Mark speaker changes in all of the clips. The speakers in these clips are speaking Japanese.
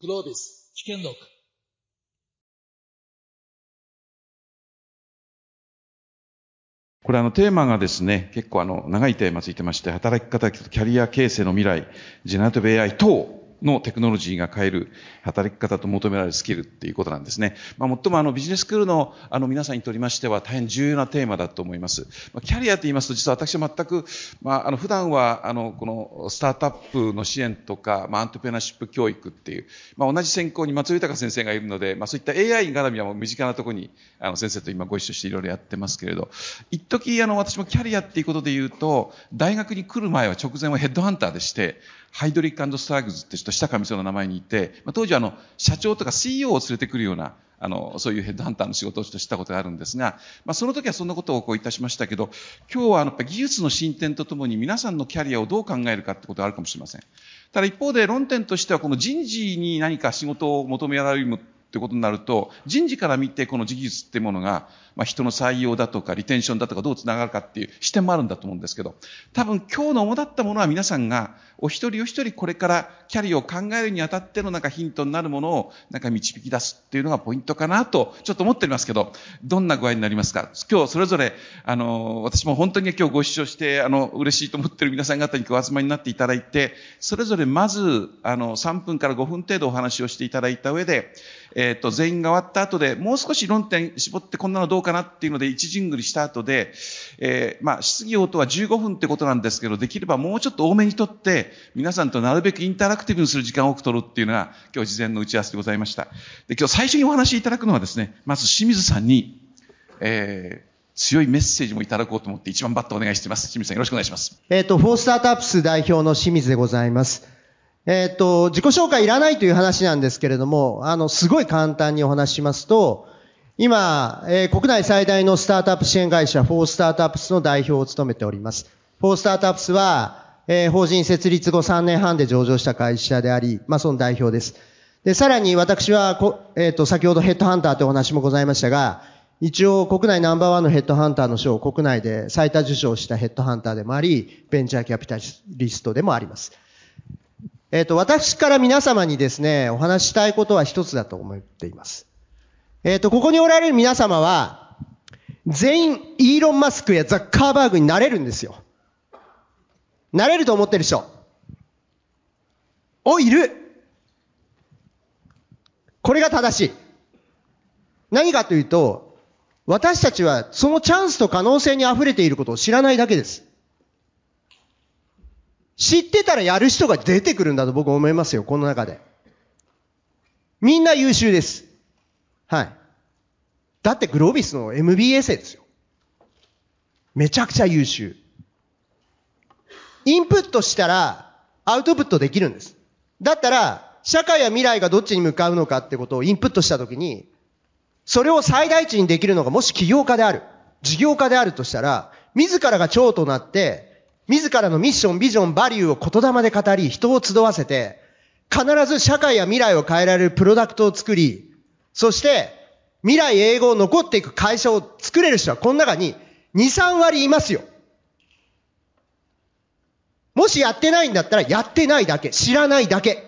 Speaker 1: グロービス
Speaker 2: 危険録
Speaker 3: これあのテーマがですね、結構あの長いテーマついてまして、働き方、キャリア形成の未来、ジェネラティブ AI 等のテクノロジーが変える働き方と求められるスキルっていうことなんですね。まあ、最もあのビジネススクールのあの皆さんにとりましては大変重要なテーマだと思います。まあ、キャリアと言いますと実は私は全く、まあ、あの普段はあのこのスタートアップの支援とか、まあ、アントペナーシップ教育っていう、まあ、同じ専攻に松尾豊先生がいるので、まあ、そういった AI 絡みはもう身近なところにあの先生と今ご一緒していろいろやってますけれど、一時あの私もキャリアっていうことで言うと、大学に来る前は直前はヘッドハンターでして、ハイドリックストラグズってちょっと下上層の名前にいて、まあ、当時あの、社長とか CEO を連れてくるような、あの、そういうヘッドハンターの仕事をしたことがあるんですが、まあ、その時はそんなことをこういたしましたけど、今日はやっぱ技術の進展とともに皆さんのキャリアをどう考えるかってことがあるかもしれません。ただ一方で論点としてはこの人事に何か仕事を求められるってことになると、人事から見てこの技術っていうものが、まあ、人の採用だとかリテンションだとかどうつながるかっていう視点もあるんだと思うんですけど、多分今日の主だったものは皆さんがお一人お一人これからキャリアを考えるにあたってのなんかヒントになるものをなんか導き出すっていうのがポイントかなとちょっと思っておりますけど、どんな具合になりますか？今日それぞれ、あの、私も本当に今日ご一緒して、あの、嬉しいと思ってる皆さん方にお集まりになっていただいて、それぞれまず、あの、3分から5分程度お話をしていただいた上で、えっ、ー、と、全員が終わった後で、もう少し論点絞ってこんなのどうかなっていうので、一巡ぐりした後で、えー、まあ、質疑応答は15分ってことなんですけど、できればもうちょっと多めにとって、皆さんとなるべくインタラクティブにする時間を多く取るっていうのが、今日事前の打ち合わせでございました。で、今日最初にお話しいただくのはですね、まず清水さんに、えー、強いメッセージもいただこうと思って一番バッとお願いしています。清水さんよろしくお願いします。
Speaker 4: えっ、ー、と、フォースタートアップス代表の志水でございます。えっ、と、自己紹介いらないという話なんですけれども、あの、すごい簡単にお話ししますと、今、えー、国内最大のスタートアップ支援会社、フォースタートアップスの代表を務めております。フォースタートアップスは、えー、法人設立後3年半で上場した会社であり、まあ、その代表です。で、さらに私はこ、えっ、ー、と、先ほどヘッドハンターというお話もございましたが、一応国内ナンバーワンのヘッドハンターの賞を国内で最多受賞したヘッドハンターでもあり、ベンチャーキャピタリストでもあります。えっ、と、私から皆様にですね、お話したいことは一つだと思っています。えっ、と、ここにおられる皆様は、全員イーロン・マスクやザッカーバーグになれるんですよ。なれると思ってる人。お、いるこれが正しい。何かというと、私たちはそのチャンスと可能性に溢れていることを知らないだけです。知ってたらやる人が出てくるんだと僕思いますよ、この中で。みんな優秀です。はい。だってグロービスの MBA 生ですよ。めちゃくちゃ優秀。インプットしたらアウトプットできるんです。だったら、社会や未来がどっちに向かうのかってことをインプットしたときに、それを最大値にできるのがもし起業家である、事業家であるとしたら、自らが長となって、自らのミッション、ビジョン、バリューを言霊で語り、人を集わせて、必ず社会や未来を変えられるプロダクトを作り、そして、未来英語を残っていく会社を作れる人はこの中に2、3割いますよ。もしやってないんだったらやってないだけ、知らないだけ。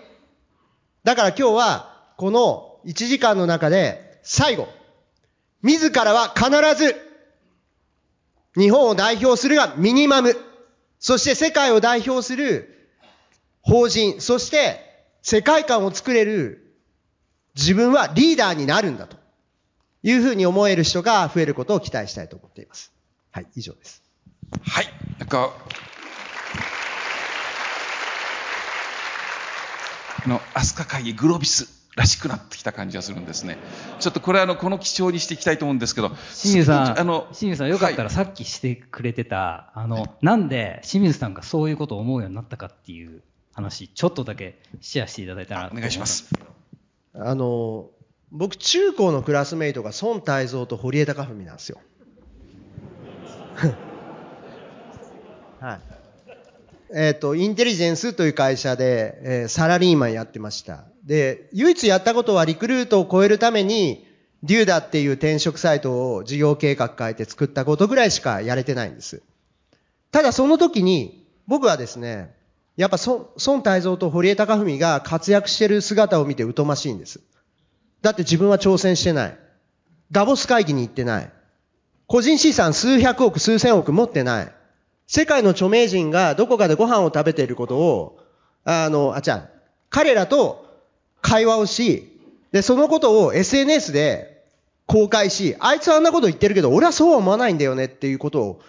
Speaker 4: だから今日はこの1時間の中で最後、自らは必ず日本を代表するがミニマム。そして世界を代表する法人、そして世界観を作れる自分はリーダーになるんだというふうに思える人が増えることを期待したいと思っています。はい、以上です。
Speaker 3: はい、なんか、あの、飛鳥会議グロービスらしくなってきた感じがするんですね。ちょっとこれあの、この基調にしていきたいと思うんですけど。
Speaker 2: 清水さん、あの、清水さんよかったらさっきしてくれてた、はい、あの、なんで清水さんがそういうことを思うようになったかっていう話、ちょっとだけシェアしていただいたら
Speaker 3: お願いします。
Speaker 4: あの、僕、中高のクラスメイトが孫泰造と堀江貴文なんですよ。はい。えっ、ー、と、インテリジェンスという会社で、えー、サラリーマンやってました。で、唯一やったことはリクルートを超えるために、デューダっていう転職サイトを事業計画変えて作ったことぐらいしかやれてないんです。ただその時に、僕はですね、やっぱ孫泰造と堀江貴文が活躍してる姿を見て疎ましいんです。だって自分は挑戦してない。ダボス会議に行ってない。個人資産数百億、数千億持ってない。世界の著名人がどこかでご飯を食べていることを、あの、あ、じゃあ、彼らと会話をし、で、そのことを SNS で公開し、あいつはあんなこと言ってるけど、俺はそうは思わないんだよねっていうことを、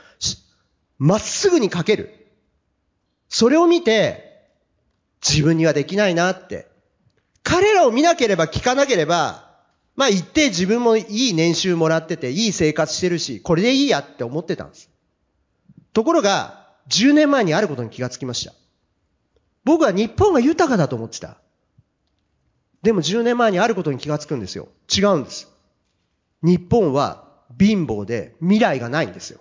Speaker 4: まっすぐに書ける。それを見て、自分にはできないなって。彼らを見なければ聞かなければ、まあ言って自分もいい年収もらってて、いい生活してるし、これでいいやって思ってたんです。ところが、10年前にあることに気がつきました。僕は日本が豊かだと思ってた。でも10年前にあることに気がつくんですよ。違うんです。日本は貧乏で未来がないんですよ。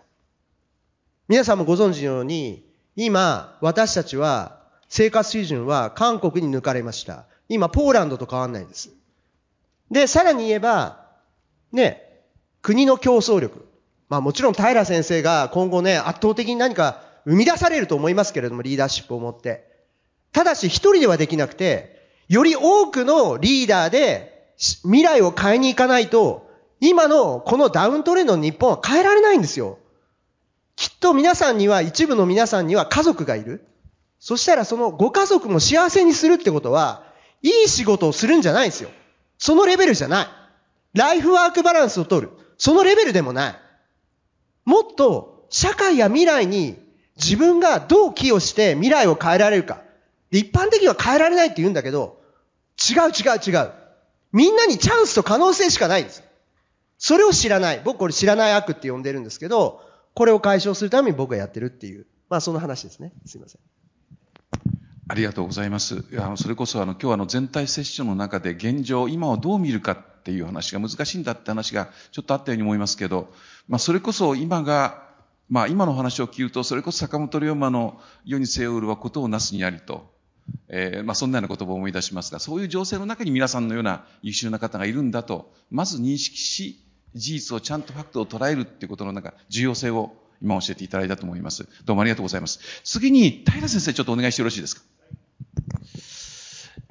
Speaker 4: 皆さんもご存知のように、今、私たちは、生活水準は韓国に抜かれました。今、ポーランドと変わんないです。で、さらに言えば、ね、国の競争力。まあもちろん平先生が今後ね、圧倒的に何か生み出されると思いますけれども、リーダーシップを持って。ただし一人ではできなくて、より多くのリーダーで未来を変えに行かないと、今のこのダウントレンドの日本は変えられないんですよ。きっと皆さんには、一部の皆さんには家族がいる。そしたらそのご家族も幸せにするってことは、いい仕事をするんじゃないんですよ。そのレベルじゃない。ライフワークバランスを取る。そのレベルでもない。もっと社会や未来に自分がどう寄与して未来を変えられるか。一般的には変えられないって言うんだけど、違う違う違う。みんなにチャンスと可能性しかないんです。それを知らない。僕これ知らない悪って呼んでるんですけど、これを解消するために僕がやってるっていう。まあその話ですね。すいません。
Speaker 3: ありがとうございます。いやそれこそあの今日あの全体セッションの中で現状、今をどう見るかっていう話が難しいんだって話がちょっとあったように思いますけど、まあそれこそ今が、まあ今の話を聞くと、それこそ坂本龍馬の世に背負うはことをなすにありと。えー、まあ、そんなような言葉を思い出しますが、そういう情勢の中に皆さんのような優秀な方がいるんだと、まず認識し、事実をちゃんとファクトを捉えるっていうことのなんか重要性を今教えていただいたと思います。どうもありがとうございます。次に、平先生ちょっとお願いしてよろしいですか？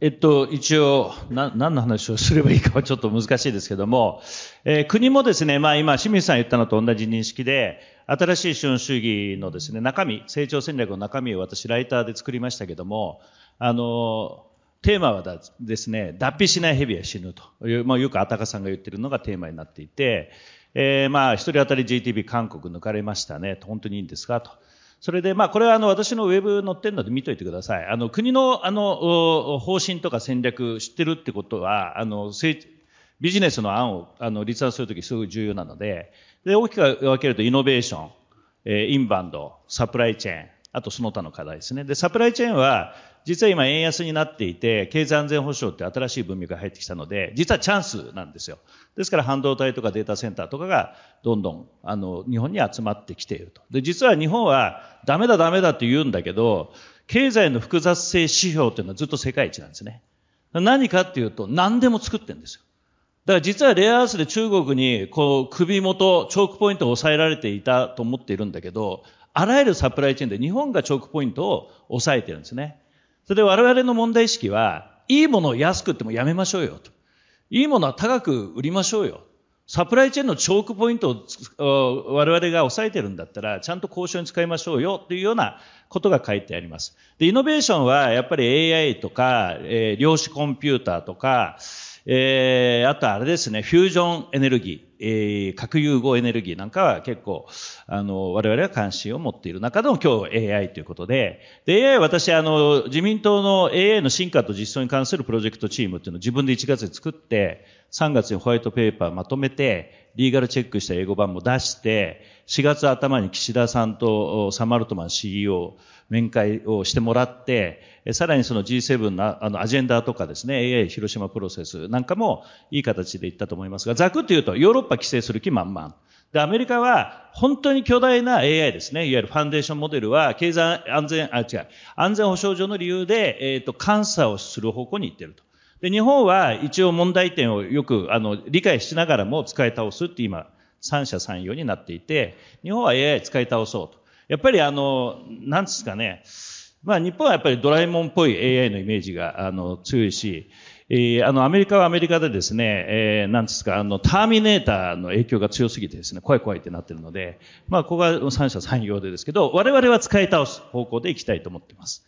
Speaker 1: えっと、一応、な、何の話をすればいいかはちょっと難しいですけども、えー、国もですね、まあ今、清水さん言ったのと同じ認識で、新しい資本主義のですね、中身、成長戦略の中身を私、ライターで作りましたけども、あの、テーマはですね、脱皮しない蛇は死ぬという、まあ、よくあたかさんが言ってるのがテーマになっていて、えー、まあ、一人当たり GTB 韓国抜かれましたね。本当にいいんですかと。それで、まあ、これはあの、私のウェブ載ってるので見といてください。あの、国のあの、方針とか戦略知ってるってことは、あの、ビジネスの案を、あの、立案するときすごい重要なので、で、大きく分けるとイノベーション、え、インバウンド、サプライチェーン、あとその他の課題ですね。で、サプライチェーンは、実は今円安になっていて、経済安全保障って新しい文脈が入ってきたので、実はチャンスなんですよ。ですから半導体とかデータセンターとかがどんどんあの日本に集まってきていると。で、実は日本はダメだダメだって言うんだけど、経済の複雑性指標っていうのはずっと世界一なんですね。何かっていうと何でも作ってるんですよ。だから実はレアアースで中国にこう首元、チョークポイントを抑えられていたと思っているんだけど、あらゆるサプライチェーンで日本がチョークポイントを抑えてるんですね。それで我々の問題意識は、いいものを安くってもやめましょうよと。いいものは高く売りましょうよ。サプライチェーンのチョークポイントを我々が抑えてるんだったら、ちゃんと交渉に使いましょうよっていうようなことが書いてあります。で、イノベーションはやっぱり AI とか、えー、量子コンピューターとか、えー、あとあれですね、フュージョンエネルギー、えー、核融合エネルギーなんかは結構、あの、我々が関心を持っている中でも今日 AI ということで、で、AI 私、あの、自民党の AI の進化と実装に関するプロジェクトチームっていうのを自分で1月に作って、3月にホワイトペーパーまとめて、リーガルチェックした英語版も出して、4月頭に岸田さんとサマルトマン CEO、面会をしてもらって、さらにその G7 のあのアジェンダとかですね、AI 広島プロセスなんかもいい形でいったと思いますが、ざくっと言うとヨーロッパ規制する気満々。で、アメリカは本当に巨大な AI ですね。いわゆるファンデーションモデルは経済安全、あ、違う、安全保障上の理由で、えっ、ー、と、監査をする方向に行ってると。で、日本は一応問題点をよく、あの、理解しながらも使い倒すって今、三者三様になっていて、日本は AI 使い倒そうと。やっぱりあの、なんですかね、まあ日本はやっぱりドラえもんっぽい AI のイメージがあの強いし、えー、あのアメリカはアメリカでですね、えー、なんですか、あのターミネーターの影響が強すぎてですね、怖い怖いってなってるので、まあここは三者三様でですけど、我々は使い倒す方向でいきたいと思っています。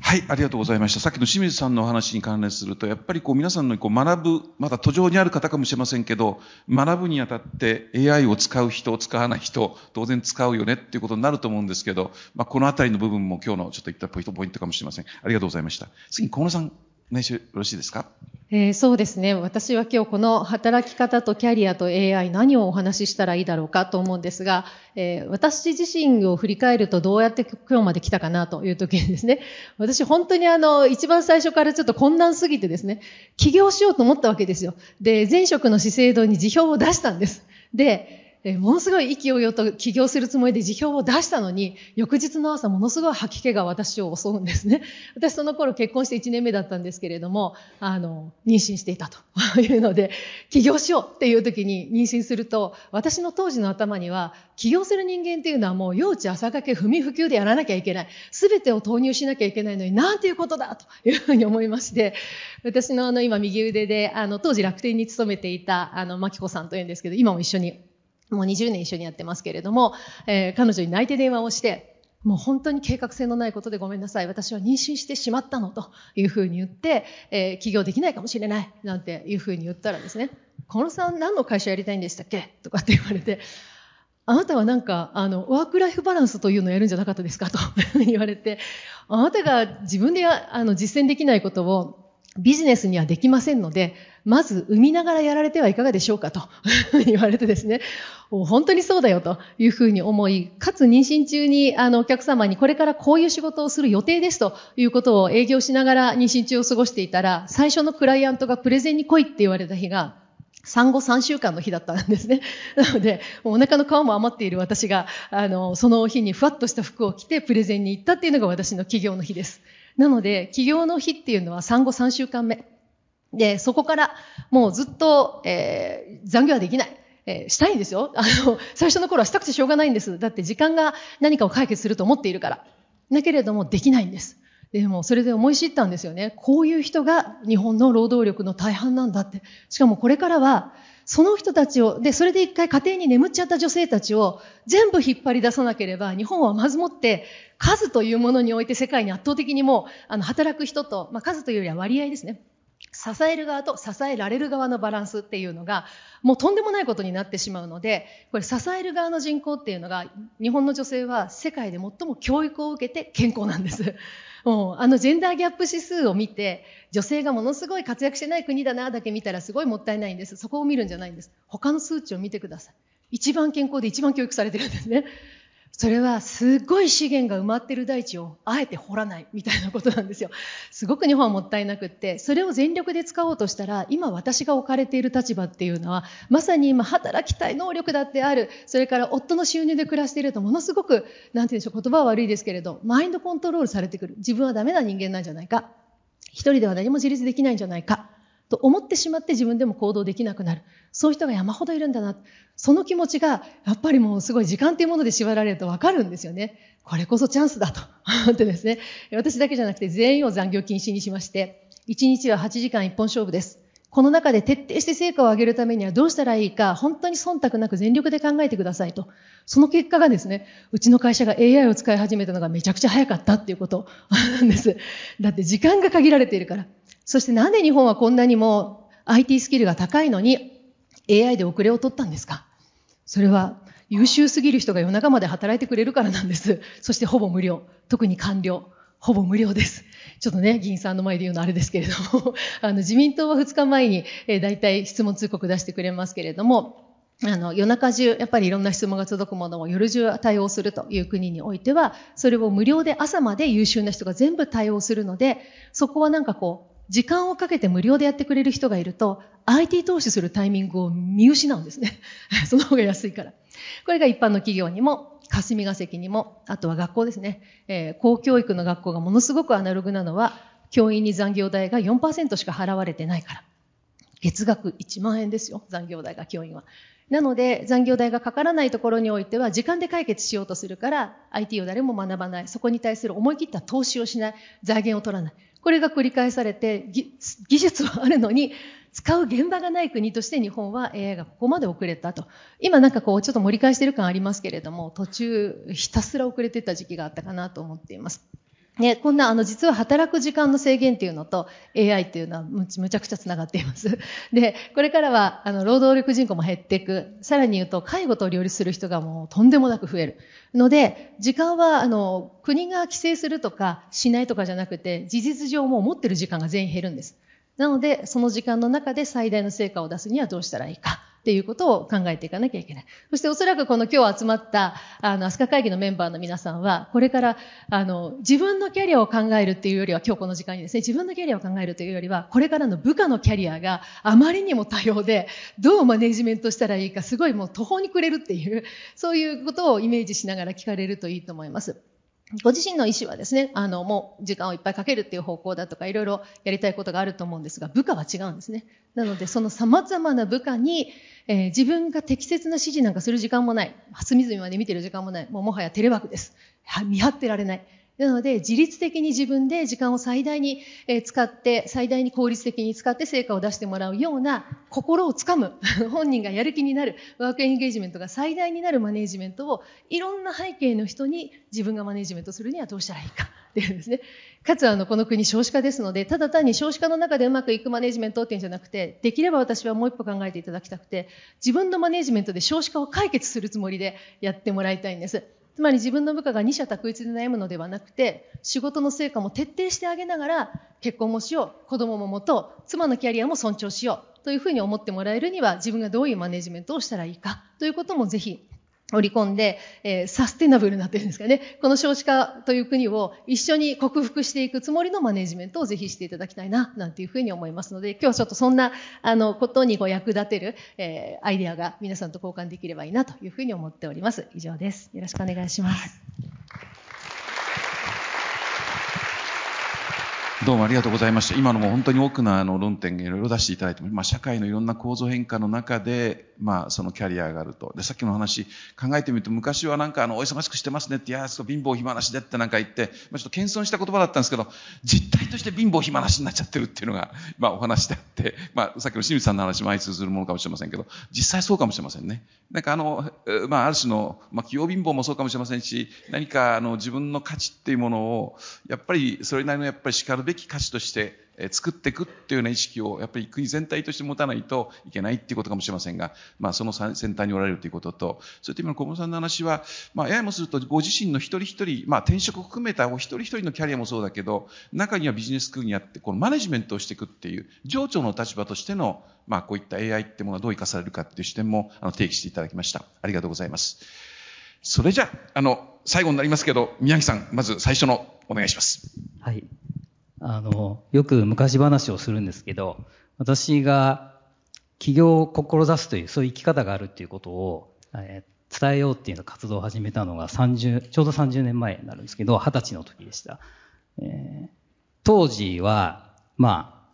Speaker 3: はい、ありがとうございました。さっきの清水さんのお話に関連すると、やっぱりこう皆さんのこう学ぶ、まだ途上にある方かもしれませんけど、学ぶにあたって AI を使う人、使わない人、当然使うよねっていうことになると思うんですけど、まあ、このあたりの部分も今日のちょっと言ったポイントかもしれません。ありがとうございました。次に河野さん。お願いしよろしいですか、
Speaker 5: えー、そうですね。私は今日この働き方とキャリアと AI 何をお話ししたらいいだろうかと思うんですが、えー、私自身を振り返るとどうやって今日まで来たかなという時にですね、私本当にあの、一番最初からちょっと困難すぎてですね、起業しようと思ったわけですよ。で、前職の資生堂に辞表を出したんです。で、えものすごい意気揚々と起業するつもりで辞表を出したのに、翌日の朝ものすごい吐き気が私を襲うんですね。私その頃結婚して1年目だったんですけれども、あの、妊娠していたと いうので、起業しようっていう時に妊娠すると、私の当時の頭には、起業する人間っていうのはもう幼稚朝掛け踏み不及でやらなきゃいけない。すべてを投入しなきゃいけないのに、なんていうことだと いうふうに思いまして、私のあの今右腕で、あの当時楽天に勤めていたあの、マキコさんというんですけど、今も一緒にもう20年一緒にやってますけれども、えー、彼女に泣いて電話をして、もう本当に計画性のないことでごめんなさい。私は妊娠してしまったのというふうに言って、えー、起業できないかもしれない。なんていうふうに言ったらですね、小野さん何の会社やりたいんでしたっけ？とかって言われて、あなたはなんか、あの、ワークライフバランスというのをやるんじゃなかったですか？と言われて、あなたが自分であの実践できないことをビジネスにはできませんので、まず産みながらやられてはいかがでしょうかと 言われてですね、本当にそうだよというふうに思い、かつ妊娠中にあのお客様にこれからこういう仕事をする予定ですということを営業しながら妊娠中を過ごしていたら、最初のクライアントがプレゼンに来いって言われた日が、産後3週間の日だったんですね。なので、お腹の皮も余っている私が、あの、その日にふわっとした服を着てプレゼンに行ったっていうのが私の起業の日です。なので、起業の日っていうのは産後3週間目。で、そこからもうずっと、えー、残業はできない。えー、したいんですよ。あの、最初の頃はしたくてしょうがないんです。だって時間が何かを解決すると思っているから。だけれどもできないんです。でもそれで思い知ったんですよね。こういう人が日本の労働力の大半なんだって。しかもこれからはその人たちを、で、それで一回家庭に眠っちゃった女性たちを全部引っ張り出さなければ、日本はまずもって数というものにおいて世界に圧倒的にもう、あの、働く人と、まあ、数というよりは割合ですね。支える側と支えられる側のバランスっていうのが、もうとんでもないことになってしまうので、これ支える側の人口っていうのが、日本の女性は世界で最も教育を受けて健康なんです。もう、あのジェンダーギャップ指数を見て、女性がものすごい活躍してない国だなだけ見たらすごいもったいないんです。そこを見るんじゃないんです。他の数値を見てください。一番健康で一番教育されてるんですね。それはすごい資源が埋まってる大地をあえて掘らないみたいなことなんですよ。すごく日本はもったいなくって、それを全力で使おうとしたら、今私が置かれている立場っていうのは、まさに今働きたい能力だってある、それから夫の収入で暮らしているとものすごく、なんて言うんでしょう、言葉は悪いですけれど、マインドコントロールされてくる。自分はダメな人間なんじゃないか。一人では何も自立できないんじゃないか。と思ってしまって自分でも行動できなくなる。そういう人が山ほどいるんだな。その気持ちが、やっぱりもうすごい時間というもので縛られるとわかるんですよね。これこそチャンスだと思 ってですね。私だけじゃなくて全員を残業禁止にしまして、1日は8時間一本勝負です。この中で徹底して成果を上げるためにはどうしたらいいか、本当に忖度なく全力で考えてくださいと。その結果がですね、うちの会社が AI を使い始めたのがめちゃくちゃ早かったっていうことなんです。だって時間が限られているから。そしてなんで日本はこんなにも IT スキルが高いのに AI で遅れを取ったんですか？それは優秀すぎる人が夜中まで働いてくれるからなんです。そしてほぼ無料。特に官僚。ほぼ無料です。ちょっとね、議員さんの前で言うのあれですけれども、あの、自民党は2日前に、えー、大体質問通告出してくれますけれども、あの、夜中中、やっぱりいろんな質問が届くものを夜中対応するという国においては、それを無料で朝まで優秀な人が全部対応するので、そこはなんかこう、時間をかけて無料でやってくれる人がいると、IT 投資するタイミングを見失うんですね。その方が安いから。これが一般の企業にも、霞が関にも、あとは学校ですね。えー、公教育の学校がものすごくアナログなのは、教員に残業代が4%しか払われてないから。月額1万円ですよ、残業代が教員は。なので、残業代がかからないところにおいては、時間で解決しようとするから、IT を誰も学ばない、そこに対する思い切った投資をしない、財源を取らない。これが繰り返されて、技術はあるのに、使う現場がない国として日本は AI がここまで遅れたと。今なんかこうちょっと盛り返してる感ありますけれども、途中ひたすら遅れてた時期があったかなと思っています。ね、こんな、あの、実は働く時間の制限っていうのと AI っていうのはむちゃくちゃ繋がっています。で、これからは、あの、労働力人口も減っていく。さらに言うと、介護と両立する人がもうとんでもなく増える。ので、時間は、あの、国が規制するとかしないとかじゃなくて、事実上もう持ってる時間が全員減るんです。なので、その時間の中で最大の成果を出すにはどうしたらいいか。っていうことを考えていかなきゃいけない。そしておそらくこの今日集まった、あの、アスカ会議のメンバーの皆さんは、これから、あの、自分のキャリアを考えるっていうよりは、今日この時間にですね、自分のキャリアを考えるというよりは、これからの部下のキャリアがあまりにも多様で、どうマネジメントしたらいいか、すごいもう途方に暮れるっていう、そういうことをイメージしながら聞かれるといいと思います。ご自身の意思はですね、あの、もう時間をいっぱいかけるっていう方向だとか、いろいろやりたいことがあると思うんですが、部下は違うんですね。なので、その様々な部下に、えー、自分が適切な指示なんかする時間もない。隅々まで見てる時間もない。もうもはやテレワークです。見張ってられない。なので、自律的に自分で時間を最大に使って、最大に効率的に使って成果を出してもらうような、心をつかむ、本人がやる気になる、ワークエンゲージメントが最大になるマネジメントを、いろんな背景の人に自分がマネジメントするにはどうしたらいいか。っていうんですね。かつ、あの、この国少子化ですので、ただ単に少子化の中でうまくいくマネジメントっていうんじゃなくて、できれば私はもう一歩考えていただきたくて、自分のマネジメントで少子化を解決するつもりでやってもらいたいんです。つまり自分の部下が二者択一で悩むのではなくて、仕事の成果も徹底してあげながら、結婚もしよう、子供も持とう、妻のキャリアも尊重しよう、というふうに思ってもらえるには、自分がどういうマネジメントをしたらいいか、ということもぜひ織り込んで、えー、サステナブルになといるんですかね、この少子化という国を一緒に克服していくつもりのマネジメントをぜひしていただきたいな、なんていうふうに思いますので、今日はちょっとそんな、あの、ことにこう役立てる、えー、アイデアが皆さんと交換できればいいなというふうに思っております。以上です。よろしくお願いします。
Speaker 3: どうもありがとうございました。今のも本当に多くのあの論点いろいろ出していただいても、まあ、社会のいろんな構造変化の中で、まあ、そのキャリアがあると。で、さっきの話考えてみると、昔はなんかあの、お忙しくしてますねって、いや、そう貧乏暇なしでってなんか言って、まあ、ちょっと謙遜した言葉だったんですけど、実態として貧乏暇なしになっちゃってるっていうのが、まあ、お話であって、まあ、さっきの清水さんの話も相通するものかもしれませんけど、実際そうかもしれませんね。なんかあの、まあ、ある種の、まあ、企業貧乏もそうかもしれませんし、何かあの、自分の価値っていうものを、やっぱり、それなりのやっぱり叱るべき価値として、え作っていくっていうような意識をやっぱり国全体として持たないといけないっていうことかもしれませんが、まあその先端におられるということと、そういった意味の小室さんの話は、まあややもするとご自身の一人一人、まあ転職を含めたお一人一人のキャリアもそうだけど、中にはビジネススクールにあって、このマネジメントをしていくっていう、情緒の立場としての、まあこういった AI ってものはどう生かされるかっていう視点もあの提起していただきました。ありがとうございます。それじゃあ、あの、最後になりますけど、宮城さん、まず最初のお願いします。
Speaker 2: はい。あの、よく昔話をするんですけど、私が起業を志すという、そういう生き方があるっていうことを、えー、伝えようっていうの活動を始めたのが30、ちょうど30年前になるんですけど、20歳の時でした。えー、当時は、まあ、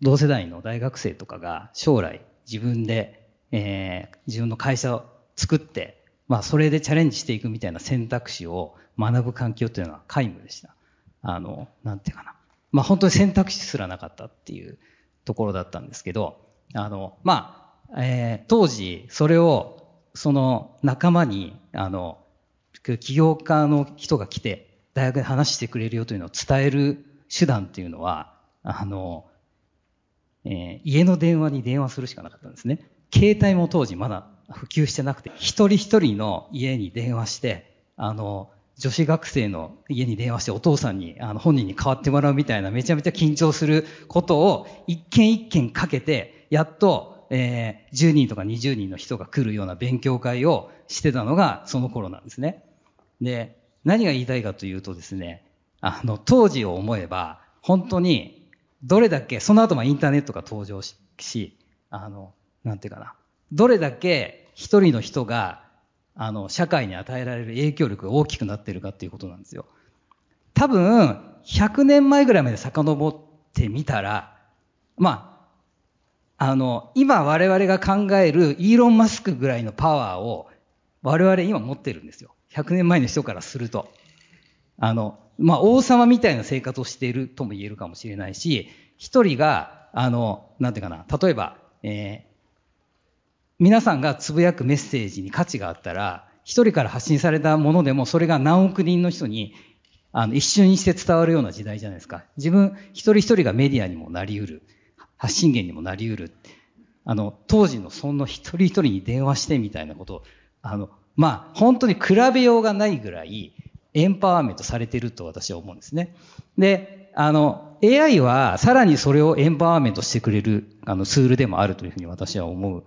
Speaker 2: 同世代の大学生とかが将来自分で、えー、自分の会社を作って、まあ、それでチャレンジしていくみたいな選択肢を学ぶ環境っていうのは皆無でした。あの、なんていうかな。まあ本当に選択肢すらなかったっていうところだったんですけど、あの、まあ、えー、当時それをその仲間に、あの、起業家の人が来て大学で話してくれるよというのを伝える手段っていうのは、あの、えー、家の電話に電話するしかなかったんですね。携帯も当時まだ普及してなくて、一人一人の家に電話して、あの、女子学生の家に電話してお父さんに、あの、本人に代わってもらうみたいなめちゃめちゃ緊張することを一件一件かけて、やっと、えー、10人とか20人の人が来るような勉強会をしてたのがその頃なんですね。で、何が言いたいかというとですね、あの、当時を思えば、本当に、どれだけ、その後もインターネットが登場し、あの、なんていうかな、どれだけ一人の人があの、社会に与えられる影響力が大きくなってるかっていうことなんですよ。多分、100年前ぐらいまで遡ってみたら、まあ、あの、今我々が考えるイーロン・マスクぐらいのパワーを我々今持ってるんですよ。100年前の人からすると。あの、まあ、王様みたいな生活をしているとも言えるかもしれないし、一人が、あの、なんていうかな、例えば、え、皆さんがつぶやくメッセージに価値があったら、一人から発信されたものでも、それが何億人の人に、あの、一瞬にして伝わるような時代じゃないですか。自分、一人一人がメディアにもなり得る。発信源にもなり得る。あの、当時のその一人一人に電話してみたいなことを、あの、まあ、本当に比べようがないぐらい、エンパワーメントされてると私は思うんですね。で、あの、AI はさらにそれをエンパワーメントしてくれる、あの、ツールでもあるというふうに私は思う。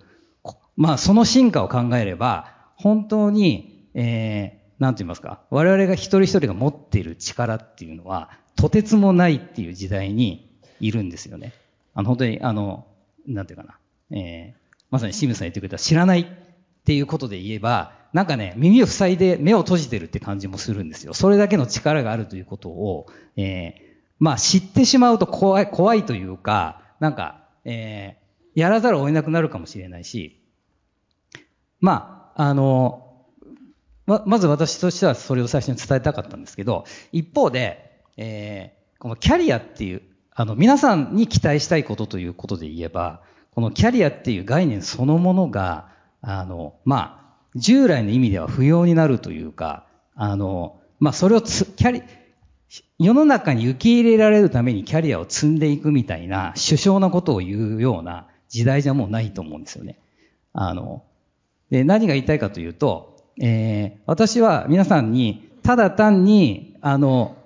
Speaker 2: まあ、その進化を考えれば、本当に、えー、なんて言いますか、我々が一人一人が持っている力っていうのは、とてつもないっていう時代にいるんですよね。あの、本当に、あの、なんていうかな、えー、まさに清水さん言ってくれた知らないっていうことで言えば、なんかね、耳を塞いで目を閉じてるって感じもするんですよ。それだけの力があるということを、えー、まあ知ってしまうと怖い、怖いというか、なんか、えー、やらざるを得なくなるかもしれないし、まあ、あの、ま、まず私としてはそれを最初に伝えたかったんですけど、一方で、えー、このキャリアっていう、あの、皆さんに期待したいことということで言えば、このキャリアっていう概念そのものが、あの、まあ、従来の意味では不要になるというか、あの、まあ、それをつ、キャリ、世の中に受け入れられるためにキャリアを積んでいくみたいな、首相なことを言うような時代じゃもうないと思うんですよね。あの、で、何が言いたいかというと、えー、私は皆さんに、ただ単に、あの、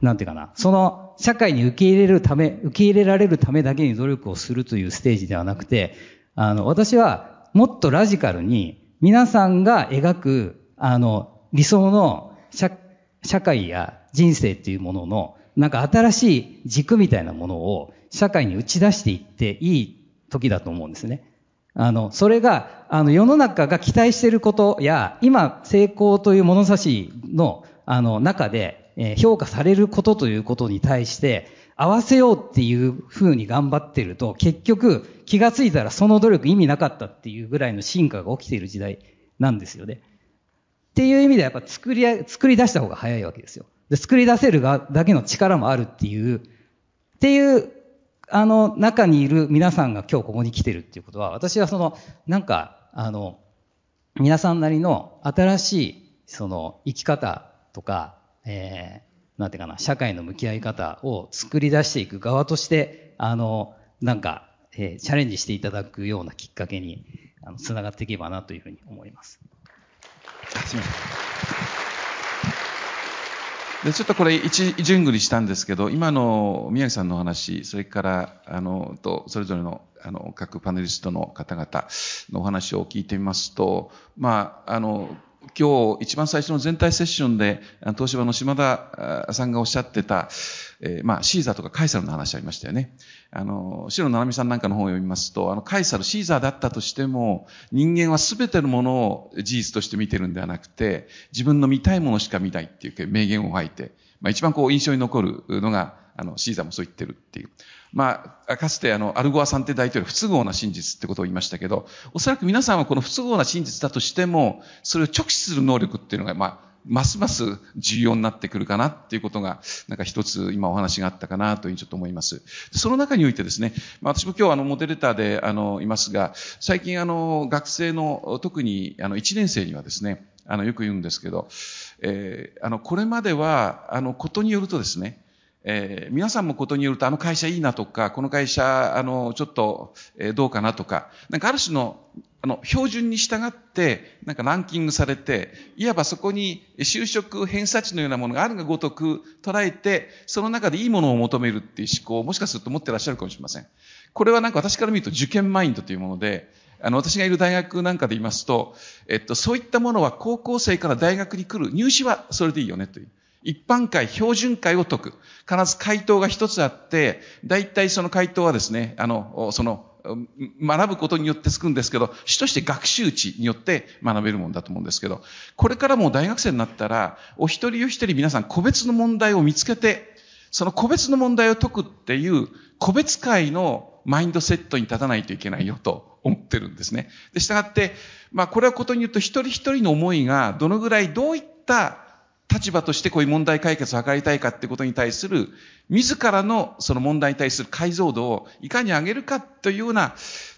Speaker 2: なんていうかな、その社会に受け入れるため、受け入れられるためだけに努力をするというステージではなくて、あの、私はもっとラジカルに、皆さんが描く、あの、理想の社社会や人生っていうものの、なんか新しい軸みたいなものを社会に打ち出していっていい時だと思うんですね。あの、それが、あの、世の中が期待していることや、今、成功という物差しの、あの、中で、えー、評価されることということに対して、合わせようっていう風に頑張ってると、結局、気がついたらその努力意味なかったっていうぐらいの進化が起きている時代なんですよね。っていう意味ではやっぱ作り、作り出した方が早いわけですよ。で、作り出せるがだけの力もあるっていう、っていうあの、中にいる皆さんが今日ここに来てるっていうことは、私はその、なんか、あの、皆さんなりの新しい、その、生き方とか、えー、なんていうかな、社会の向き合い方を作り出していく側として、あの、なんか、えー、チャレンジしていただくようなきっかけに、あの、つながっていけばなというふうに思います。すみません。
Speaker 3: で、ちょっとこれ一順繰りしたんですけど、今の宮城さんのお話、それから、あの、と、それぞれの、あの、各パネリストの方々のお話を聞いてみますと、まあ、あの、今日一番最初の全体セッションで、東芝の島田さんがおっしゃってた、えー、まあ、シーザーとかカイサルの話ありましたよね。あの、白七海さんなんかの本を読みますと、あの、カイサル、シーザーだったとしても、人間は全てのものを事実として見てるんではなくて、自分の見たいものしか見ないっていう名言を吐いて、まあ、一番こう印象に残るのが、あの、シーザーもそう言ってるっていう。まあ、かつてあの、アルゴアさんって大統領不都合な真実ってことを言いましたけど、おそらく皆さんはこの不都合な真実だとしても、それを直視する能力っていうのが、まあ、ますます重要になってくるかなっていうことが、なんか一つ今お話があったかなというふうにちょっと思います。その中においてですね、まあ、私も今日あの、モデレーターであの、いますが、最近あの、学生の、特にあの、1年生にはですね、あの、よく言うんですけど、えー、あの、これまでは、あの、ことによるとですね、えー、皆さんもことによるとあの会社いいなとか、この会社、あの、ちょっと、えー、どうかなとか、なんかある種の、あの、標準に従って、なんかランキングされて、いわばそこに就職偏差値のようなものがあるがごとく捉えて、その中でいいものを求めるっていう思考をもしかすると持ってらっしゃるかもしれません。これはなんか私から見ると受験マインドというもので、あの、私がいる大学なんかで言いますと、えっと、そういったものは高校生から大学に来る入試はそれでいいよねという。一般会、標準会を解く。必ず回答が一つあって、大体その回答はですね、あの、その、学ぶことによってつくんですけど、主として学習値によって学べるもんだと思うんですけど、これからも大学生になったら、お一人お一人皆さん個別の問題を見つけて、その個別の問題を解くっていう個別会のマインドセットに立たないといけないよと思ってるんですね。で、したがって、まあこれはことによると一人一人の思いがどのぐらいどういった立場としてこういう問題解決を図りたいかってことに対する、自らのその問題に対する解像度をいかに上げるかというような、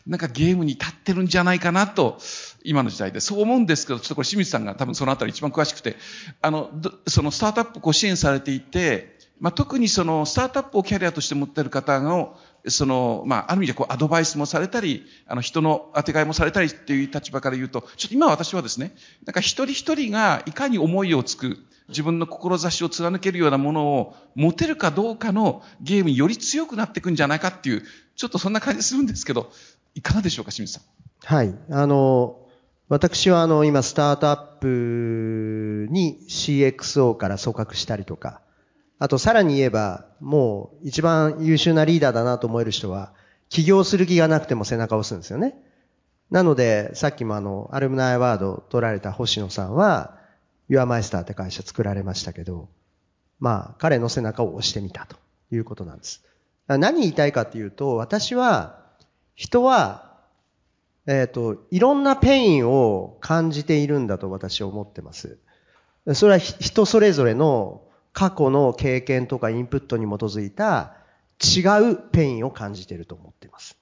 Speaker 3: なんかゲームに立ってるんじゃないかなと、今の時代で。そう思うんですけど、ちょっとこれ清水さんが多分そのあたり一番詳しくて、あの、そのスタートアップを支援されていて、まあ、特にそのスタートアップをキャリアとして持ってる方の、その、まあ、ある意味でこうアドバイスもされたり、あの人の当てがいもされたりっていう立場から言うと、ちょっと今私はですね、なんか一人一人がいかに思いをつく、自分の志を貫けるようなものを持てるかどうかのゲームにより強くなっていくんじゃないかっていう、ちょっとそんな感じするんですけど、いかがでしょうか、清水さ
Speaker 4: ん。はい。あの、私はあの、今、スタートアップに CXO から組閣したりとか、あとさらに言えば、もう一番優秀なリーダーだなと思える人は、起業する気がなくても背中を押すんですよね。なので、さっきもあの、アルムナイワード取られた星野さんは、ユアマイスターって会社作られましたけど、まあ、彼の背中を押してみたということなんです。何言いたいかっていうと、私は、人は、えっ、ー、と、いろんなペインを感じているんだと私は思ってます。それは人それぞれの過去の経験とかインプットに基づいた違うペインを感じていると思っています。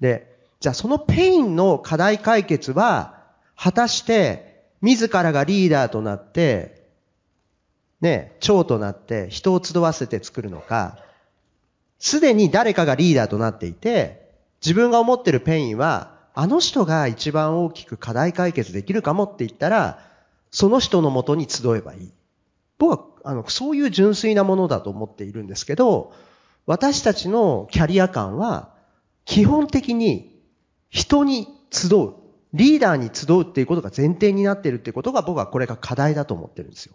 Speaker 4: で、じゃあそのペインの課題解決は、果たして自らがリーダーとなって、ね、長となって人を集わせて作るのか、すでに誰かがリーダーとなっていて、自分が思ってるペインは、あの人が一番大きく課題解決できるかもって言ったら、その人のもとに集えばいい。僕はあの、そういう純粋なものだと思っているんですけど、私たちのキャリア観は、基本的に人に集う、リーダーに集うっていうことが前提になっているっていうことが僕はこれが課題だと思ってるんですよ。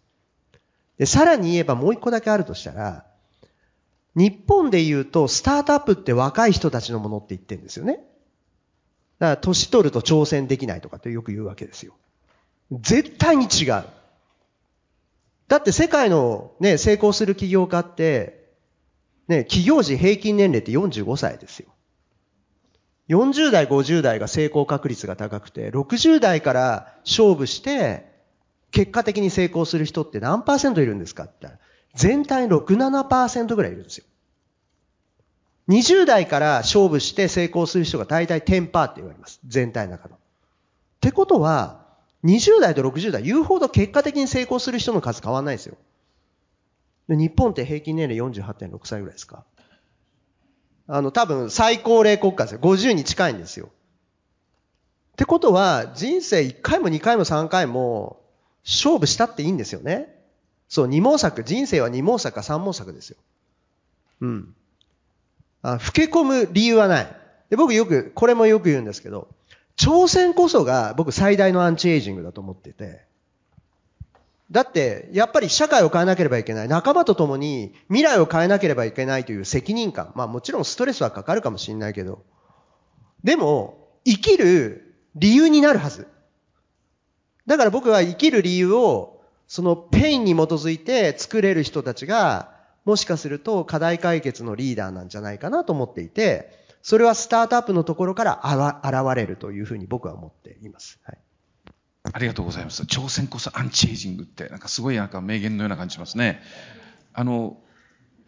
Speaker 4: で、さらに言えばもう一個だけあるとしたら、日本で言うと、スタートアップって若い人たちのものって言ってるんですよね。だから、年取ると挑戦できないとかってよく言うわけですよ。絶対に違う。だって世界のね、成功する起業家って、ね、起業時平均年齢って45歳ですよ。40代、50代が成功確率が高くて、60代から勝負して、結果的に成功する人って何パーセントいるんですかって言ったら、全体の6、7%ぐらいいるんですよ。20代から勝負して成功する人が大体10%って言われます。全体の中の。ってことは、20代と60代言うほど結果的に成功する人の数変わんないですよ。日本って平均年齢48.6歳ぐらいですかあの、多分最高齢国家ですよ。50に近いんですよ。ってことは、人生1回も2回も3回も勝負したっていいんですよね。そう、二毛作。人生は二毛作か三毛作ですよ。うん。あ、老け込む理由はない。で、僕よく、これもよく言うんですけど、挑戦こそが僕最大のアンチエイジングだと思ってて。だって、やっぱり社会を変えなければいけない。仲間と共に未来を変えなければいけないという責任感。まあもちろんストレスはかかるかもしれないけど。でも、生きる理由になるはず。だから僕は生きる理由を、そのペインに基づいて作れる人たちが、もしかすると課題解決のリーダーなんじゃないかなと思っていて、それはスタートアップのところから現れるというふうに僕は思っています。はい。
Speaker 3: ありがとうございます。挑戦こそアンチエイジングって、なんかすごいなんか名言のような感じしますね。あの、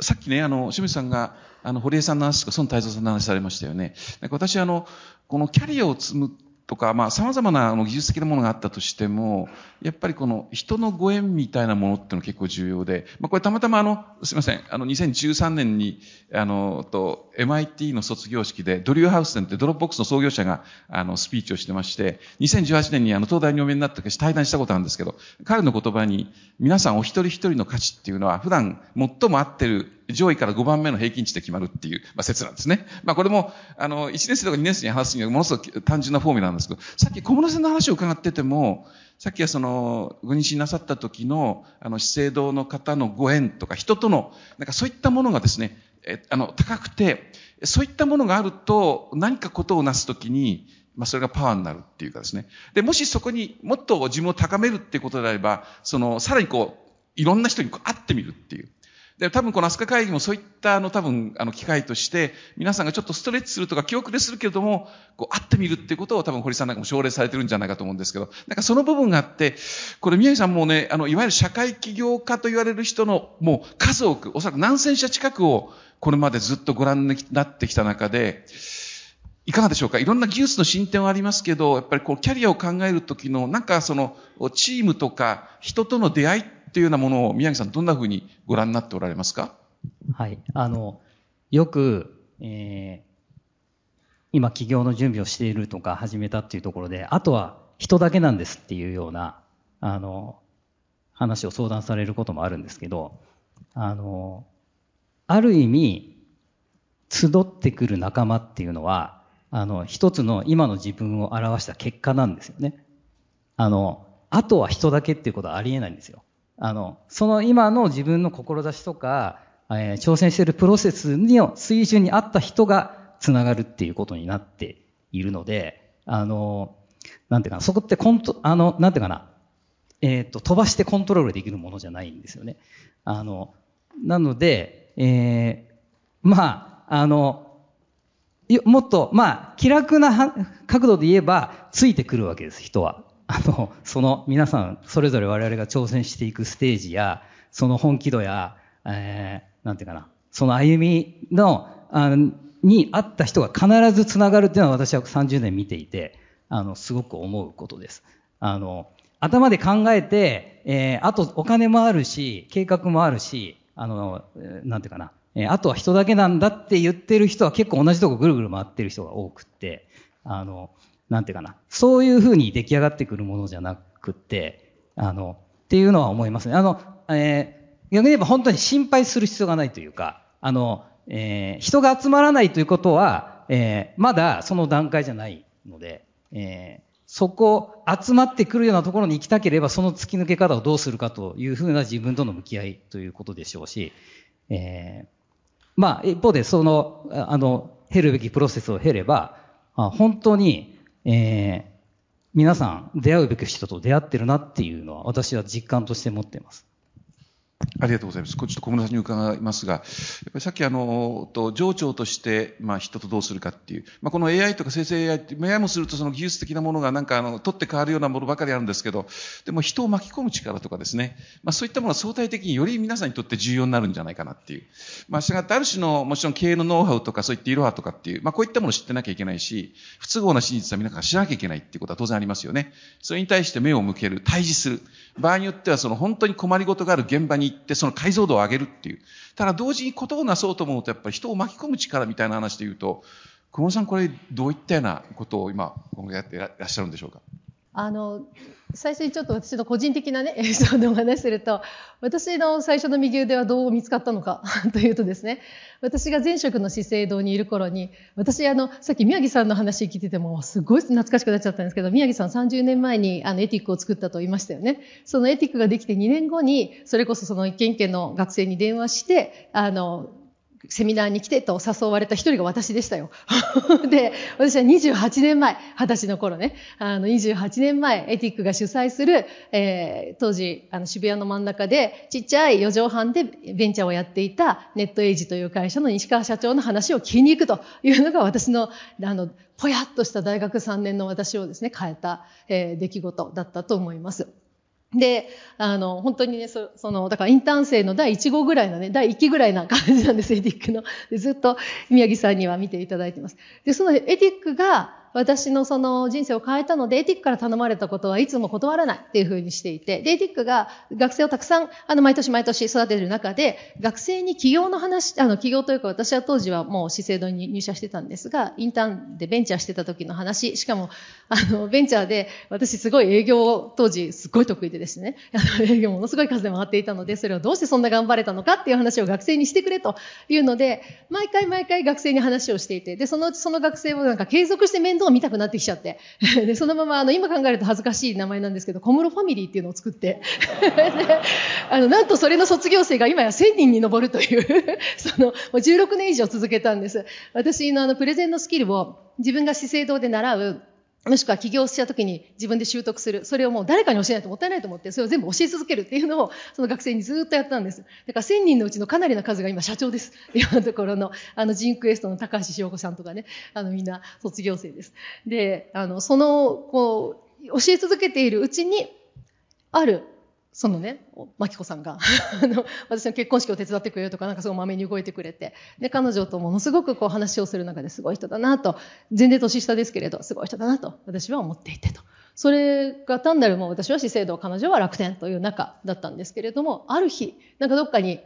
Speaker 3: さっきね、あの、志水さんが、あの、堀江さんの話とか、孫泰蔵さんの話されましたよね。なんか私、あの、このキャリアを積むとか、まあ、様々なあの技術的なものがあったとしても、やっぱりこの人のご縁みたいなものっていうのは結構重要で、まあ、これたまたまあの、すいません、あの、2013年に、あの、と、MIT の卒業式で、 Drew Houston って Dropbox の創業者が、あの、スピーチをしてまして、2018年にあの、東大にお見えになった時対談したことあるんですけど、彼の言葉に、皆さんお一人一人の価値っていうのは、普段最も合ってる上位から5番目の平均値で決まるっていう、まあ、説なんですね。まあ、これも、あの、1年生とか2年生に話すにはものすごく単純なフォーミュラなんですけど、さっき小室さんの話を伺ってても、さっきはその、ご妊娠なさった時の、あの、資生堂の方のご縁とか、人との、なんかそういったものがですね、え、あの、高くて、そういったものがあると、何かことをなすときに、まあ、それがパワーになるっていうかですね。で、もしそこにもっと自分を高めるっていうことであれば、その、さらにこう、いろんな人に会ってみるっていう。で、多分この飛鳥会議もそういったあの多分あの機会として、皆さんがちょっとストレッチするとか記憶でするけれども、こう会ってみるっていうことを多分堀さんなんかも奨励されてるんじゃないかと思うんですけど、なんかその部分があって、これ宮城さんもね、あの、いわゆる社会起業家と言われる人のもう数多く、おそらく何千社近くをこれまでずっとご覧になってきた中で、いかがでしょうか？いろんな技術の進展はありますけど、やっぱりこうキャリアを考えるときの、なんかその、チームとか人との出会いっていうようなものを宮城さんどんなふうにご覧になっておられますか？
Speaker 2: はい。あの、よく、えー、今起業の準備をしているとか始めたっていうところで、あとは人だけなんですっていうような、あの、話を相談されることもあるんですけど、あの、ある意味、集ってくる仲間っていうのは、あの、一つの今の自分を表した結果なんですよね。あの、あとは人だけっていうことはありえないんですよ。あの、その今の自分の志とか、えー、挑戦しているプロセスの水準に合った人がつながるっていうことになっているので、あの、なんていうかな、そこってコント、あの、なんていうかな、えっ、ー、と、飛ばしてコントロールできるものじゃないんですよね。あの、なので、えー、まあ、あの、もっと、まあ、気楽な角度で言えば、ついてくるわけです、人は。あの、その、皆さん、それぞれ我々が挑戦していくステージや、その本気度や、えー、なんていうかな、その歩みの、あにあった人が必ずつながるっていうのは私は30年見ていて、あの、すごく思うことです。あの、頭で考えて、えー、あとお金もあるし、計画もあるし、あの、なんていうかな、えあとは人だけなんだって言ってる人は結構同じとこぐるぐる回ってる人が多くって、あの、なんていうかな、そういうふうに出来上がってくるものじゃなくて、あの、っていうのは思いますね。あの、えー、逆に言えば本当に心配する必要がないというか、あの、えー、人が集まらないということは、えー、まだその段階じゃないので、えー、そこ、集まってくるようなところに行きたければ、その突き抜け方をどうするかというふうな自分との向き合いということでしょうし、えー、まあ、一方で、その、あの、経るべきプロセスを経れば、本当に、えー、皆さん出会うべき人と出会ってるなっていうのは私は実感として持っています。
Speaker 3: ありがとうございます。これちょっと小室さんに伺いますが、やっぱりさっきあの、と、情緒として、まあ人とどうするかっていう、まあこの AI とか生成 AI って、AI もするとその技術的なものがなんかあの、取って変わるようなものばかりあるんですけど、でも人を巻き込む力とかですね、まあそういったものは相対的により皆さんにとって重要になるんじゃないかなっていう。まあ、したがってある種の、もちろん経営のノウハウとかそういったいろはとかっていう、まあこういったものを知ってなきゃいけないし、不都合な真実は皆さん知らなきゃいけないっていうことは当然ありますよね。それに対して目を向ける、対峙する。場合によってはその本当に困りごとがある現場に行って、その解像度を上げるっていう。ただ同時に事をなそうと思うと、やっぱり人を巻き込む力みたいな話で言うと、久保さんこれどういったようなことを今、今後やっていらっしゃるんでしょうか？
Speaker 5: あの、最初にちょっと私の個人的なね、エピソードを話すると、私の最初の右腕はどう見つかったのか というとですね、私が前職の資生堂にいる頃に、私あの、さっき宮城さんの話聞いてても、すごい懐かしくなっちゃったんですけど、宮城さん30年前にあのエティックを作ったと言いましたよね。そのエティックができて2年後に、それこそその一軒一軒の学生に電話して、あの、セミナーに来てと誘われた一人が私でしたよ。で、私は28年前、二十歳の頃ね、あの、28年前、エティックが主催する、えー、当時、あの、渋谷の真ん中で、ちっちゃい4畳半でベンチャーをやっていたネットエイジという会社の西川社長の話を聞きに行くというのが私の、あの、ぽやっとした大学3年の私をですね、変えた、えー、出来事だったと思います。で、あの、本当にね、そその、だからインターン生の第1号ぐらいのね、第1期ぐらいな感じなんです、エディックの。ずっと宮城さんには見ていただいてます。で、そのエディックが、私のその人生を変えたので、エティックから頼まれたことはいつも断らないっていうふうにしていて、で、エティックが学生をたくさん、あの、毎年毎年育てる中で、学生に起業の話、あの、起業というか私は当時はもう資生堂に入社してたんですが、インターンでベンチャーしてた時の話、しかも、あの、ベンチャーで私すごい営業を当時すごい得意でですね、あの、営業ものすごい数で回っていたので、それをどうしてそんな頑張れたのかっていう話を学生にしてくれというので、毎回毎回学生に話をしていて、で、そのうちその学生もなんか継続して面倒を見たくなってきちゃって、で、そのまま、あの、今考えると恥ずかしい名前なんですけど、小室ファミリーっていうのを作って、あの、なんとそれの卒業生が今や1000人に上るという。その、もう16年以上続けたんです。私のあの、プレゼンのスキルを自分が資生堂で習う、もしくは起業した時に自分で習得する。それをもう誰かに教えないともったいないと思って、それを全部教え続けるっていうのを、その学生にずっとやったんです。だから1000人のうちのかなりの数が今社長です。今のところの、あの、ジンクエストの高橋翔子さんとかね、あの、みんな卒業生です。で、あの、その、こう、教え続けているうちに、あるそのね、マキコさんが あの、私の結婚式を手伝ってくれるとか、なんかすごいまめに動いてくれて、で、彼女とものすごくこう話をする中ですごい人だなと、全然年下ですけれど、すごい人だなと、私は思っていてと。それが単なるもう私は資生堂、彼女は楽天という中だったんですけれども、ある日、なんかどっかに、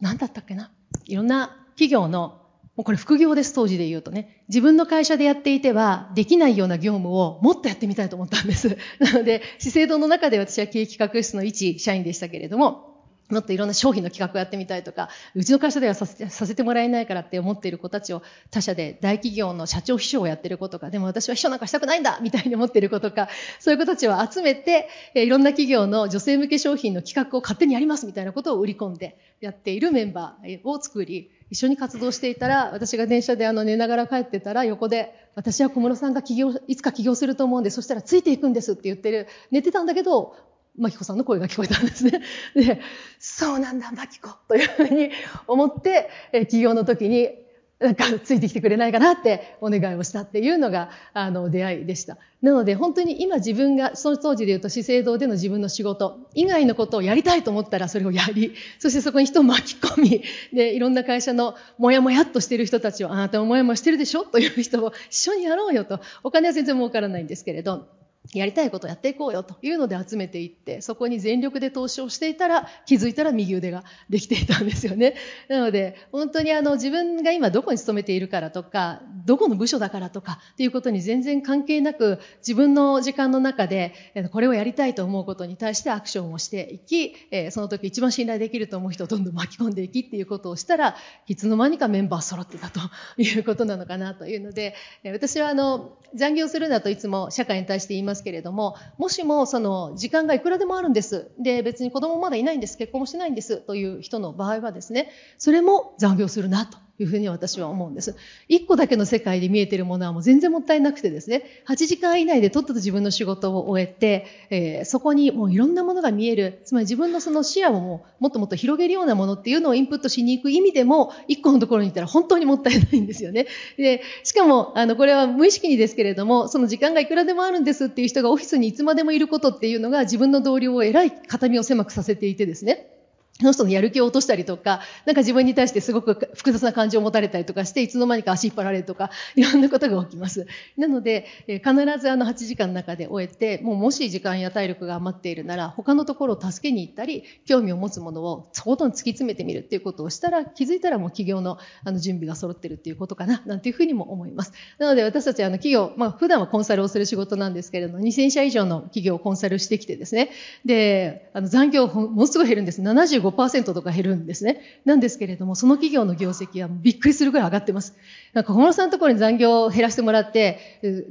Speaker 5: 何だったっけな、いろんな企業のもうこれ副業です、当時で言うとね。自分の会社でやっていては、できないような業務をもっとやってみたいと思ったんです。なので、資生堂の中で私は経営企画室の一社員でしたけれども、もっといろんな商品の企画をやってみたいとか、うちの会社ではさせさせてもらえないからって思っている子たちを他社で大企業の社長秘書をやってる子とか、でも私は秘書なんかしたくないんだみたいに思ってる子とか、そういう子たちを集めて、いろんな企業の女性向け商品の企画を勝手にやりますみたいなことを売り込んでやっているメンバーを作り、一緒に活動していたら、私が電車であの寝ながら帰ってたら、横で、私は小室さんが起業、いつか起業すると思うんで、そしたらついていくんですって言ってる、寝てたんだけど、マキコさんの声が聞こえたんですね。で、そうなんだ、マキコというふうに思って、起業の時に、なんかついてきてくれないかなってお願いをしたっていうのが、あの、出会いでした。なので、本当に今自分が、その当時で言うと資生堂での自分の仕事以外のことをやりたいと思ったらそれをやり、そしてそこに人を巻き込み、で、いろんな会社のもやもやっとしてる人たちを、あなたももやもやしてるでしょ？という人を一緒にやろうよと。お金は全然儲からないんですけれど、やりたいことやっていこうよというので集めていって、そこに全力で投資をしていたら、気づいたら右腕ができていたんですよね。なので、本当にあの自分が今どこに勤めているからとか、どこの部署だからとかっていうことに全然関係なく、自分の時間の中で、これをやりたいと思うことに対してアクションをしていき、その時一番信頼できると思う人をどんどん巻き込んでいきっていうことをしたら、いつの間にかメンバー揃ってたということなのかなというので、私はあの、残業するなといつも社会に対して言いますけれども、もしもその時間がいくらでもあるんです。で、別に子供まだいないんです。結婚もしないんです。という人の場合はですね、それも残業するなというふうに私は思うんです。一個だけの世界で見えてるものはもう全然もったいなくてですね、8時間以内でとっとと自分の仕事を終えて、えー、そこにもういろんなものが見える、つまり自分のその視野をももっともっと広げるようなものっていうのをインプットしに行く意味でも、一個のところにいたら本当にもったいないんですよね。で、しかも、あの、これは無意識にですけれども、その時間がいくらでもあるんですっていう人がオフィスにいつまでもいることっていうのが自分の同僚を偉い肩身を狭くさせていてですね、その人のやる気を落としたりとか、なんか自分に対してすごく複雑な感情を持たれたりとかして、いつの間にか足引っ張られるとか、いろんなことが起きます。なので、え必ずあの8時間の中で終えて、もうもし時間や体力が余っているなら、他のところを助けに行ったり、興味を持つものを相当突き詰めてみるっていうことをしたら、気づいたらもう企業のあの準備が揃ってるっていうことかな、なんていうふうにも思います。なので私たちあの企業、まあ普段はコンサルをする仕事なんですけれども、2000社以上の企業をコンサルしてきてですね、で、あの残業ものすごい減るんです。75とか減るんですね。なんですけれども、その企業の業績はびっくりするぐらい上がってます。なんか小室さんのところに残業を減らしてもらって、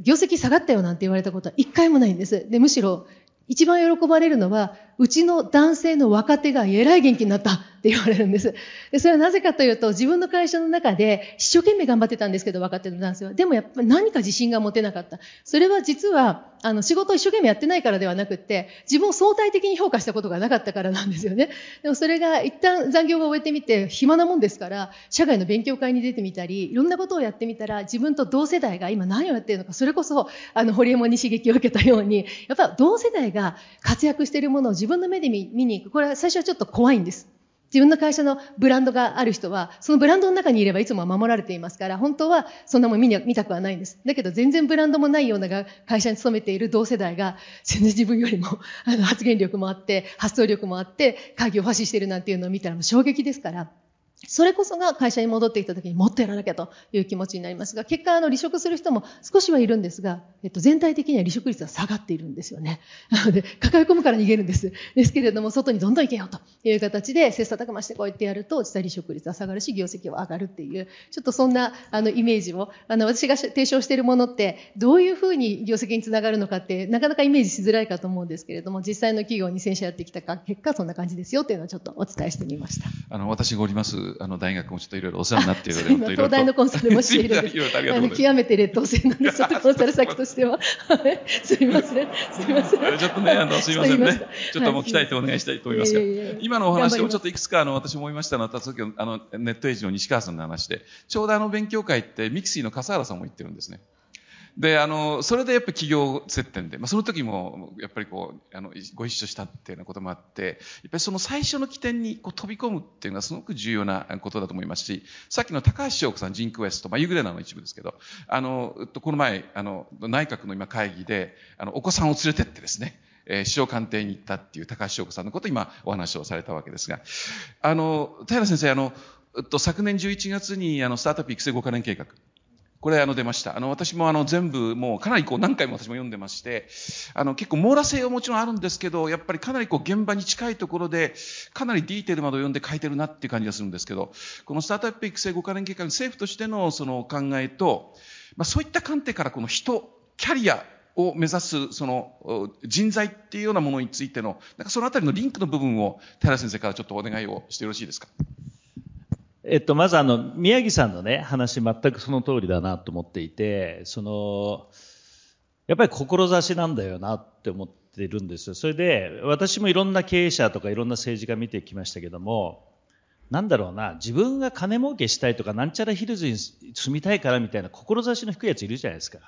Speaker 5: 業績下がったよなんて言われたことは一回もないんです。で、むしろ、一番喜ばれるのは、うちの男性の若手がえらい元気になったって言われるんです。でそれはなぜかというと、自分の会社の中で一生懸命頑張ってたんですけど、若手の男性は。でもやっぱり何か自信が持てなかった。それは実は、あの、仕事を一生懸命やってないからではなくって、自分を相対的に評価したことがなかったからなんですよね。でもそれが一旦残業が終えてみて、暇なもんですから、社外の勉強会に出てみたり、いろんなことをやってみたら、自分と同世代が今何をやってるのか、それこそ、あの、ホリエモンに刺激を受けたように、やっぱ同世代がが活躍しているものを自分の目で見に行く。これは最初はちょっと怖いんです。自分の会社のブランドがある人は、そのブランドの中にいればいつも守られていますから、本当はそんなもん見見たくはないんです。だけど全然ブランドもないような会社に勤めている同世代が、全然自分よりもあの発言力もあって、発想力もあって、会議を発信しているなんていうのを見たらもう衝撃ですから、それこそが会社に戻ってきた時にもっとやらなきゃという気持ちになりますが、結果、あの、離職する人も少しはいるんですが、えっと、全体的には離職率は下がっているんですよね。な ので、抱え込むから逃げるんです。ですけれども、外にどんどん行けよという形で、切磋琢磨してこうやってやると、実際離職率は下がるし、業績は上がるっていう、ちょっとそんな、あの、イメージを、あの、私が提唱しているものって、どういうふうに業績につながるのかって、なかなかイメージしづらいかと思うんですけれども、実際の企業に1000社やってきた結果、そんな感じですよっていうのをちょっとお伝えしてみました。
Speaker 3: あの、私がおります立あの大学もちょっといろいろお世話になっているので、
Speaker 5: 今、東大のコンサルもしているんで 極めて劣等生なんで、ちょっとコンサル先としては。はい。すいません。すいません。
Speaker 3: ちょっとね、あの、すいませんね
Speaker 5: ちょっと
Speaker 3: もう期待とお願いしたいと思いますが
Speaker 5: いやい
Speaker 3: 今のお話をちょっといくつか、あの、私思いましたのは、さっきの、あの、ネットエイジの西川さんの話で、ちょうどあの勉強会って、 mixi の笠原さんも言ってるんですね。で、あの、それでやっぱ起業接点で、まあ、その時も、やっぱりこう、あの、ご一緒したっていうようなこともあって、やっぱりその最初の起点にこう飛び込むっていうのはすごく重要なことだと思いますし、さっきの高橋翔子さん、ジンクエスト、まあ、ユグレナの一部ですけど、あの、この前、あの、内閣の今会議で、あの、お子さんを連れてってですね、えー、首相官邸に行ったっていう高橋翔子さんのことを今お話をされたわけですが、あの、平先生、あの、えっと、昨年11月にあの、スタートアップ育成5カ年計画、これあの出ました。あの私もあの全部もうかなりこう何回も私も読んでまして、あの結構網羅性はもちろんあるんですけど、やっぱりかなりこう現場に近いところで、かなりディーテールまで読んで書いてるなっていう感じがするんですけど、このスタートアップ育成5カ年計画、政府としてのその考えと、まあそういった観点からこの人、キャリア、を目指すその人材っていうようなものについての、なんかそのあたりのリンクの部分を、平先生からちょっとお願いをしてよろしいですか？
Speaker 1: えっと、まずあの、宮城さんのね、話全くその通りだなと思っていて、その、やっぱり志なんだよなって思ってるんですよ。それで、私もいろんな経営者とかいろんな政治家見てきましたけども、なんだろうな、自分が金儲けしたいとか、なんちゃらヒルズに住みたいからみたいな志の低いやついるじゃないですか。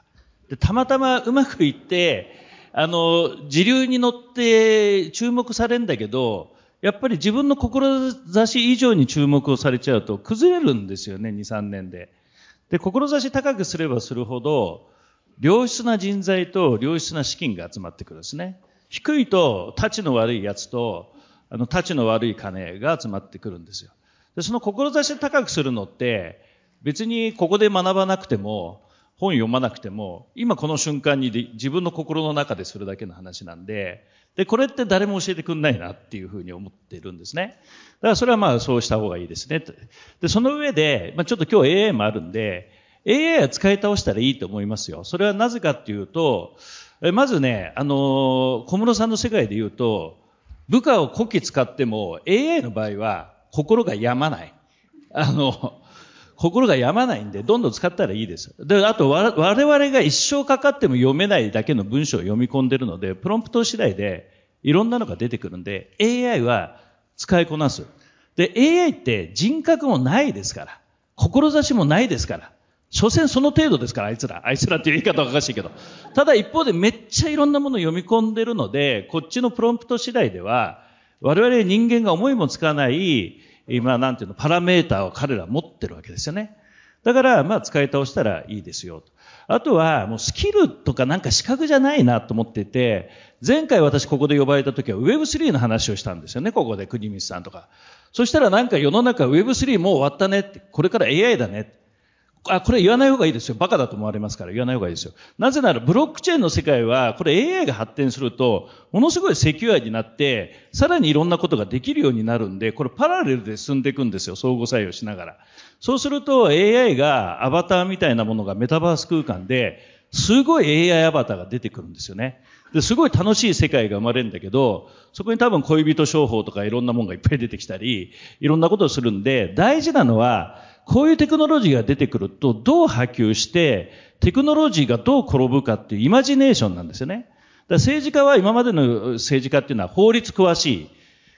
Speaker 1: で、たまたまうまくいって、あの、時流に乗って注目されるんだけど、やっぱり自分の志以上に注目をされちゃうと崩れるんですよね、2、3年で。で、志高くすればするほど、良質な人材と良質な資金が集まってくるんですね。低いと、立ちの悪いやつと、あの、立ちの悪い金が集まってくるんですよ。で、その志高くするのって、別にここで学ばなくても、本読まなくても、今この瞬間に自分の心の中でするだけの話なんで、で、これって誰も教えてくんないなっていうふうに思ってるんですね。だからそれはまあそうした方がいいですね。で、その上で、まあちょっと今日 AI もあるんで、AI は使い倒したらいいと思いますよ。それはなぜかっていうと、まずね、あの、小室さんの世界で言うと、部下を古希使っても AI の場合は心が病まない。あの、心が病まないんで、どんどん使ったらいいです。で、あと、我々が一生かかっても読めないだけの文章を読み込んでるので、プロンプト次第でいろんなのが出てくるんで、AI は使いこなす。で、AI って人格もないですから。志もないですから。所詮その程度ですから、あいつら。あいつらっていう言い方はおかしいけど。ただ一方でめっちゃいろんなもの読み込んでるので、こっちのプロンプト次第では、我々人間が思いもつかない、今、なんていうの、パラメーターを彼ら持ってるわけですよね。だから、まあ、使い倒したらいいですよ。あとは、もうスキルとかなんか資格じゃないなと思ってて、前回私ここで呼ばれた時は Web3 の話をしたんですよね、ここで国光さんとか。そしたらなんか世の中 Web3 もう終わったねって、これから AI だね。あ、これ言わない方がいいですよ。バカだと思われますから言わない方がいいですよ。なぜならブロックチェーンの世界は、これ AI が発展すると、ものすごいセキュアになって、さらにいろんなことができるようになるんで、これパラレルで進んでいくんですよ。相互作用しながら。そうすると AI がアバターみたいなものがメタバース空間で、すごい AI アバターが出てくるんですよね。で、すごい楽しい世界が生まれるんだけど、そこに多分恋人商法とかいろんなものがいっぱい出てきたり、いろんなことをするんで、大事なのは、こういうテクノロジーが出てくると、どう波及して、テクノロジーがどう転ぶかっていうイマジネーションなんですよね。だ政治家は今までの政治家っていうのは法律詳しい。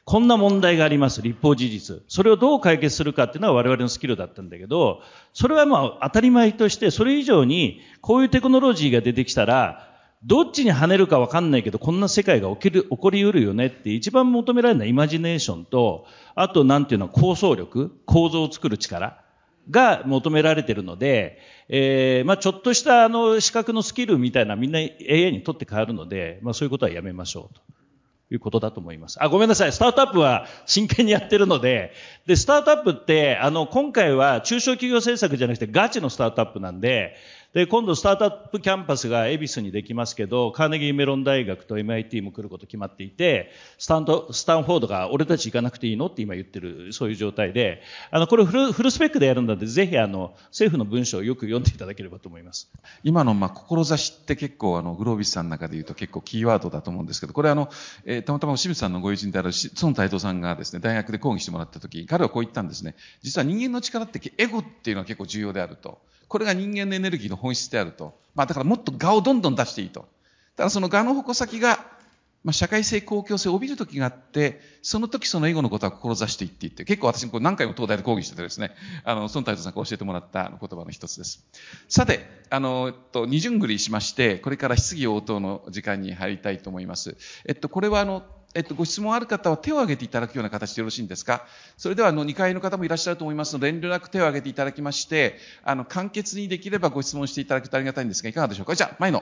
Speaker 1: こんな問題があります。立法事実。それをどう解決するかっていうのは我々のスキルだったんだけど、それはまあ当たり前として、それ以上にこういうテクノロジーが出てきたら、どっちに跳ねるかわかんないけど、こんな世界が起きる、起こりうるよねって一番求められるのはイマジネーションと、あとなんていうの構想力、構造を作る力。が求められてるので、えー、まあちょっとしたあの資格のスキルみたいなみんな AI にとって変わるので、まあそういうことはやめましょうと。いうことだと思います。あ、ごめんなさい。スタートアップは真剣にやってるので、で、スタートアップって、あの、今回は中小企業政策じゃなくてガチのスタートアップなんで、で、今度スタートアップキャンパスが恵比寿にできますけど、カーネギーメロン大学と MIT も来ること決まっていて、スタンド、スタンフォードが俺たち行かなくていいのって今言ってる、そういう状態で、あの、これフルフルスペックでやるんだんで、ぜひあの、政府の文章をよく読んでいただければと思います。
Speaker 3: 今の、まあ、志って結構あの、グロービスさんの中で言うと結構キーワードだと思うんですけど、これあの、えー、たまたま清水さんのご友人である孫太藤さんがですね、大学で講義してもらった時、彼はこう言ったんですね。実は人間の力ってエゴっていうのは結構重要であると。これが人間のエネルギーの本質であると。まあだからもっと我をどんどん出していいと。ただその我の矛先が、まあ、社会性、公共性を帯びる時があって、その時そのエゴのことは志していっていって、結構私こう何回も東大で講義しててですね、あの、孫太斗さんから教えてもらった言葉の一つです。さて、あの、えっと、二巡繰りしまして、これから質疑応答の時間に入りたいと思います。えっと、これはあの、えっと、ご質問ある方は手を挙げていただくような形でよろしいんですか？それでは、あの、2階の方もいらっしゃると思いますので、遠慮なく手を挙げていただきまして、あの、簡潔にできればご質問していただくとありがたいんですが、いかがでしょうか？じゃあ、前の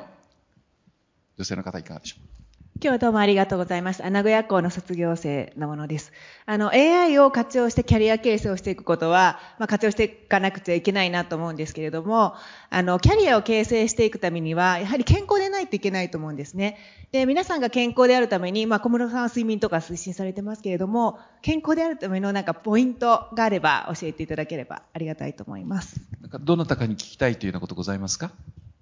Speaker 3: 女性の方いかがでしょう？
Speaker 6: 今日はどうもありがとうございます。穴子屋校の卒業生のものです。あの、AI を活用してキャリア形成をしていくことは、まあ、活用していかなくちゃいけないなと思うんですけれども、あの、キャリアを形成していくためには、やはり健康でないといけないと思うんですね。で、皆さんが健康であるために、まあ、小室さんは睡眠とか推進されてますけれども、健康であるためのなんかポイントがあれば教えていただければありがたいと思います。
Speaker 3: なんかどなたかに聞きたいというようなことございますか？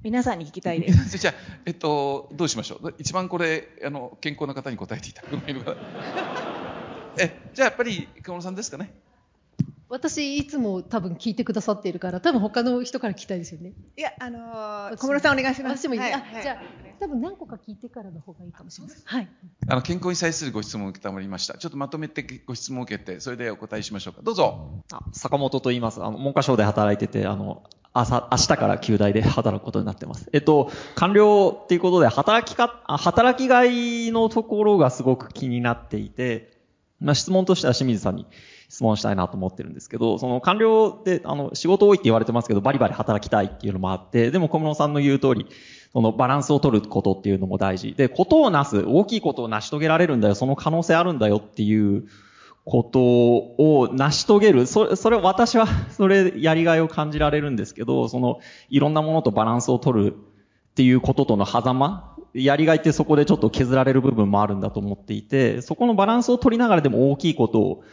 Speaker 6: 皆さんに聞きたいです。
Speaker 3: じゃあ、えっと、どうしましょう？一番これ、あの、健康な方に答えていただく え、じゃあやっぱり、熊野さんですかね？
Speaker 5: 私、いつも多分聞いてくださっているから、多分他の人から聞きたいですよね。
Speaker 6: いや、あのー、小室さんお願いします。
Speaker 5: 私もいい。はい、あ、はい、じゃあ、多分何個か聞いてからの方がいいかもしれません。はい。
Speaker 3: あの、健康に際するご質問を受けたまりました。ちょっとまとめてご質問を受けて、それでお答えしましょうか。どうぞ。
Speaker 7: あ、坂本と言います。あの、文科省で働いてて、あの、朝、明日から旧大で働くことになってます。えっと、官僚っていうことで、働きか、働きがいのところがすごく気になっていて、まあ、質問としては清水さんに質問したいなと思ってるんですけど、その官僚で、あの、仕事多いって言われてますけど、バリバリ働きたいっていうのもあって、でも小室さんの言う通り、そのバランスを取ることっていうのも大事。で、ことをなす、大きいことを成し遂げられるんだよ、その可能性あるんだよっていうことを成し遂げる。それ、それ、私は、それ、やりがいを感じられるんですけど、その、いろんなものとバランスを取るっていうこととの狭間やりがいってそこでちょっと削られる部分もあるんだと思っていて、そこのバランスを取りながらでも大きいことを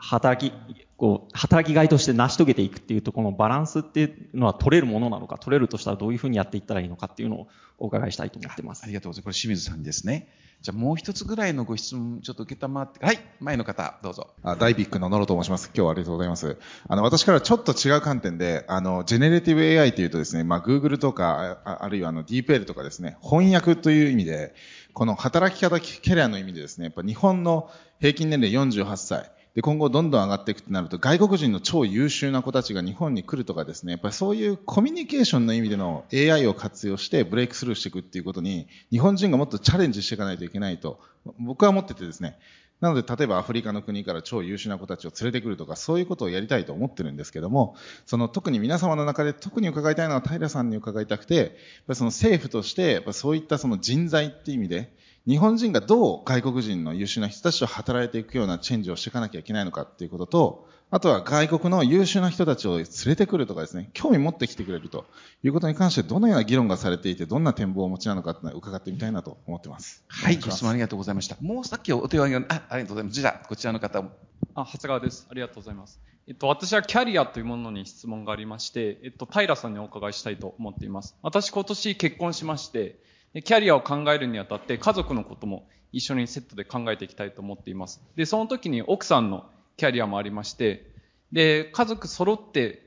Speaker 7: 働き、こう、働きがいとして成し遂げていくっていうところのバランスっていうのは取れるものなのか、取れるとしたらどういうふうにやっていったらいいのかっていうのをお伺いしたいと思ってます。
Speaker 3: ありがとうございます。これ清水さんですね。じゃあもう一つぐらいのご質問、ちょっと受けたまって、はい、前の方、どうぞ。
Speaker 8: あ、ダイビックのノロと申します。今日はありがとうございます。あの、私からちょっと違う観点で、あの、ジェネレティブ AI というとですね、まあ、Google とか、ああるいはあの、DeepL とかですね、翻訳という意味で、この働き方キャリアの意味でですね、やっぱ日本の平均年齢48歳、で、今後どんどん上がっていくとなると、外国人の超優秀な子たちが日本に来るとかですね、やっぱりそういうコミュニケーションの意味での AI を活用してブレイクスルーしていくっていうことに、日本人がもっとチャレンジしていかないといけないと、僕は思っててですね、なので、例えばアフリカの国から超優秀な子たちを連れてくるとか、そういうことをやりたいと思ってるんですけども、その特に皆様の中で特に伺いたいのは平さんに伺いたくて、やっぱりその政府として、やっぱそういったその人材っていう意味で、日本人がどう外国人の優秀な人たちと働いていくようなチェンジをしていかなきゃいけないのかっていうことと、あとは外国の優秀な人たちを連れてくるとかですね、興味持ってきてくれるということに関してどのような議論がされていて、どんな展望をお持ちなのかっていうのを伺ってみたいなと思ってます。
Speaker 3: はい、ご質問ありがとうございました。もうさっきお手を挙げあ、ありがとうございます。じゃあ、こちらの方も。
Speaker 9: あ、長谷川です。ありがとうございます。えっと、私はキャリアというものに質問がありまして、えっと、平さんにお伺いしたいと思っています。私今年結婚しまして、でキャリアを考えるにあたって家族のことも一緒にセットで考えていきたいと思っています。で、その時に奥さんのキャリアもありまして、で、家族揃って、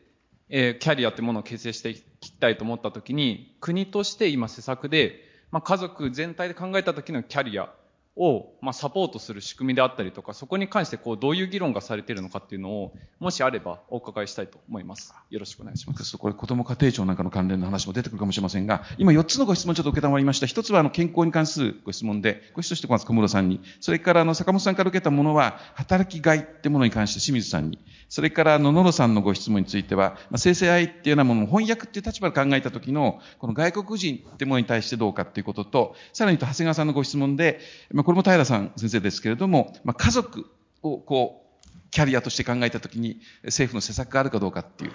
Speaker 9: えー、キャリアってものを形成していきたいと思った時に、国として今施策で、まあ、家族全体で考えた時のキャリアを、まあ、サポートする仕組みであったりとか、そこに関してこう、どういう議論がされているのかっていうのを、もしあればお伺いしたいと思います。よろしくお願いします。
Speaker 3: これ、子供家庭庁なんかの関連の話も出てくるかもしれませんが、今4つのご質問ちょっと受けたまりました。1つは、あの、健康に関するご質問で、ご質としてまず小室さんに、それから、あの、坂本さんから受けたものは、働きがいってものに関して清水さんに、それから、あの、野呂さんのご質問については、まあ、生成愛っていうようなものを翻訳っていう立場で考えた時の、この外国人ってものに対してどうかっていうことと、さらにと、長谷川さんのご質問で、ま、これも平さん先生ですけれども、まあ、家族をこう、キャリアとして考えたときに、政府の施策があるかどうかっていう。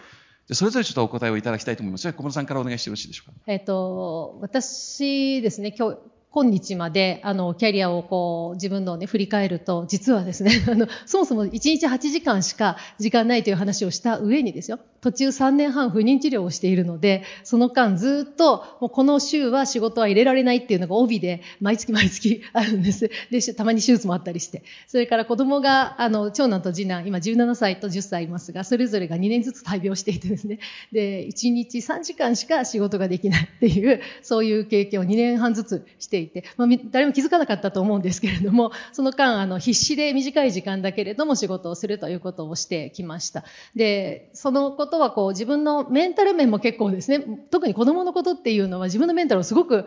Speaker 3: それぞれちょっとお答えをいただきたいと思います。小室さんからお願いしてよろしいでしょうか。
Speaker 5: えっ、と、私ですね、今日、今日まで、あの、キャリアをこう、自分のね、振り返ると、実はですね、あの、そもそも1日8時間しか時間ないという話をした上にですよ、途中3年半不妊治療をしているので、その間ずっと、もうこの週は仕事は入れられないっていうのが帯で、毎月毎月 あるんです。で、たまに手術もあったりして。それから子供が、あの、長男と次男、今17歳と10歳いますが、それぞれが2年ずつ大病していてですね、で、1日3時間しか仕事ができないっていう、そういう経験を2年半ずつしていて、まあ、誰も気づかなかったと思うんですけれども、その間、あの、必死で短い時間だけれども仕事をするということをしてきました。で、そのことはこう、自分のメンタル面も結構ですね、特に子供のことっていうのは自分のメンタルをすごく、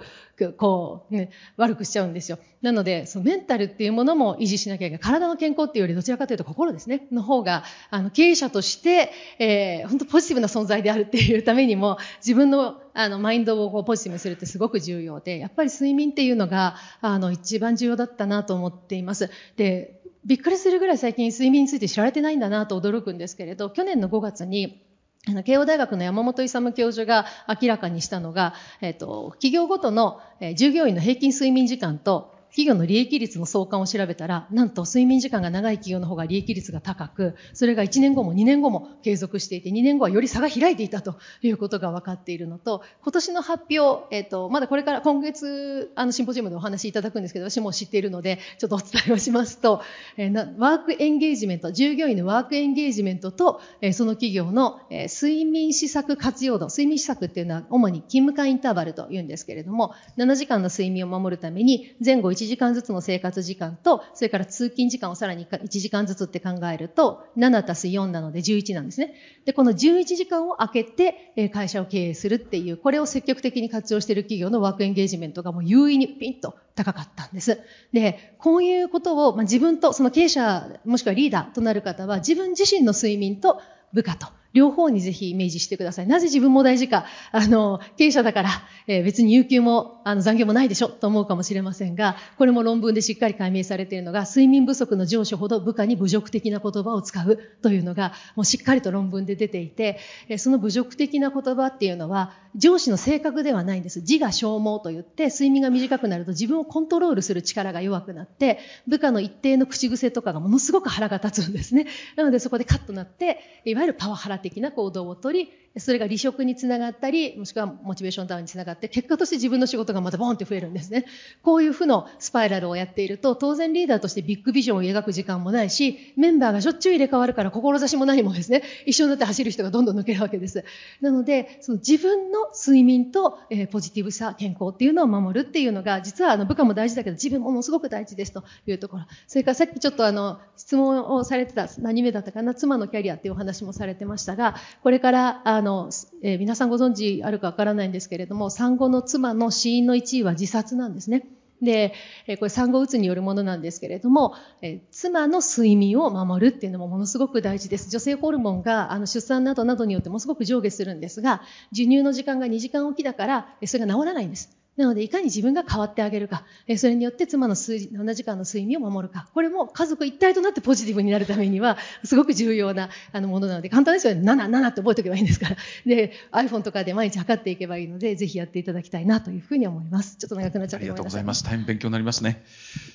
Speaker 5: こう、ね、悪くしちゃうんですよ。なので、そのメンタルっていうものも維持しなきゃいけない。体の健康っていうよりどちらかというと心ですね。の方が、あの、経営者として、えー、本当ポジティブな存在であるっていうためにも、自分のあの、マインドをこうポジティブにするってすごく重要で、やっぱり睡眠っていうのが、あの、一番重要だったなと思っています。で、びっくりするぐらい最近睡眠について知られてないんだなと驚くんですけれど、去年の5月に、あの、慶応大学の山本勇教授が明らかにしたのが、えっ、と、企業ごとの、え従業員の平均睡眠時間と、企業の利益率の相関を調べたら、なんと睡眠時間が長い企業の方が利益率が高く、それが1年後も2年後も継続していて、2年後はより差が開いていたということが分かっているのと、今年の発表、えっ、ー、と、まだこれから今月、あの、シンポジウムでお話しいただくんですけど、私も知っているので、ちょっとお伝えをしますと、えー、ワークエンゲージメント、従業員のワークエンゲージメントと、えー、その企業の、え睡眠施策活用度、睡眠施策っていうのは主に勤務間インターバルと言うんですけれども、7時間の睡眠を守るために、前後1時間ずつの生活時間と、それから通勤時間をさらに1時間ずつって考えると、7たす4なので11なんですね。で、この11時間を空けて、会社を経営するっていう、これを積極的に活用している企業のワークエンゲージメントがもう優位にピンと高かったんです。で、こういうことを、まあ、自分と、その経営者、もしくはリーダーとなる方は、自分自身の睡眠と部下と、両方にぜひイメージしてください。なぜ自分も大事か、あの、経営者だから、えー、別に有給も、あの、残業もないでしょと思うかもしれませんが、これも論文でしっかり解明されているのが、睡眠不足の上司ほど部下に侮辱的な言葉を使うというのが、もうしっかりと論文で出ていて、その侮辱的な言葉っていうのは、上司の性格ではないんです。自我消耗と言って、睡眠が短くなると自分をコントロールする力が弱くなって、部下の一定の口癖とかがものすごく腹が立つんですね。なのでそこでカッとなって、いわゆるパワハラ的な行動を取り、それが離職につながったり、もしくはモチベーションダウンにつながって、結果として自分の仕事がまたボンって増えるんですね。こういう負のスパイラルをやっていると、当然リーダーとしてビッグビジョンを描く時間もないし、メンバーがしょっちゅう入れ替わるから、志も何もですね、一緒になって走る人がどんどん抜けるわけです。なので、その自分の睡眠と、えー、ポジティブさ、健康っていうのを守るっていうのが、実はあの部下も大事だけど、自分もものすごく大事ですというところ。それからさっきちょっとあの、質問をされてた、何目だったかな、妻のキャリアっていうお話もされてましたが、これから、あの、えー、皆さんご存知あるかわからないんですけれども、産後の妻の死因の1位は自殺なんですね。で、えー、これ産後うつによるものなんですけれども、えー、妻の睡眠を守るっていうのもものすごく大事です。女性ホルモンがあの出産などなどによってものすごく上下するんですが、授乳の時間が2時間おきだから、それが治らないんです。なので、いかに自分が変わってあげるか、それによって妻の数7時間の睡眠を守るか、これも家族一体となってポジティブになるためには、すごく重要なあのものなので、簡単ですよね。7、7って覚えておけばいいんですから。で、iPhone とかで毎日測っていけばいいので、ぜひやっていただきたいなというふうに思います。ちょっと長くなっちゃって
Speaker 3: ありがとうございます。大変勉強になりますね。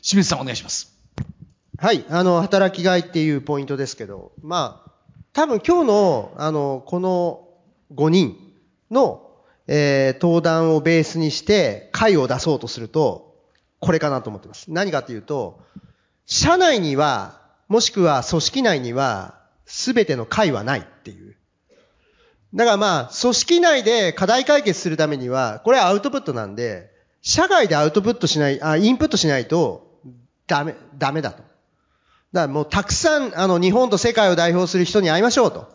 Speaker 3: 清水さんお願いします。
Speaker 4: はい、あの、働きがいっていうポイントですけど、まあ、多分今日の、あの、この5人のえー、登壇をベースにして会を出そうとすると、これかなと思ってます。何かというと、社内には、もしくは組織内には、すべての会はないっていう。だからまあ、組織内で課題解決するためには、これはアウトプットなんで、社外でアウトプットしない、あ、インプットしないと、ダメ、ダメだと。だからもうたくさん、あの、日本と世界を代表する人に会いましょうと。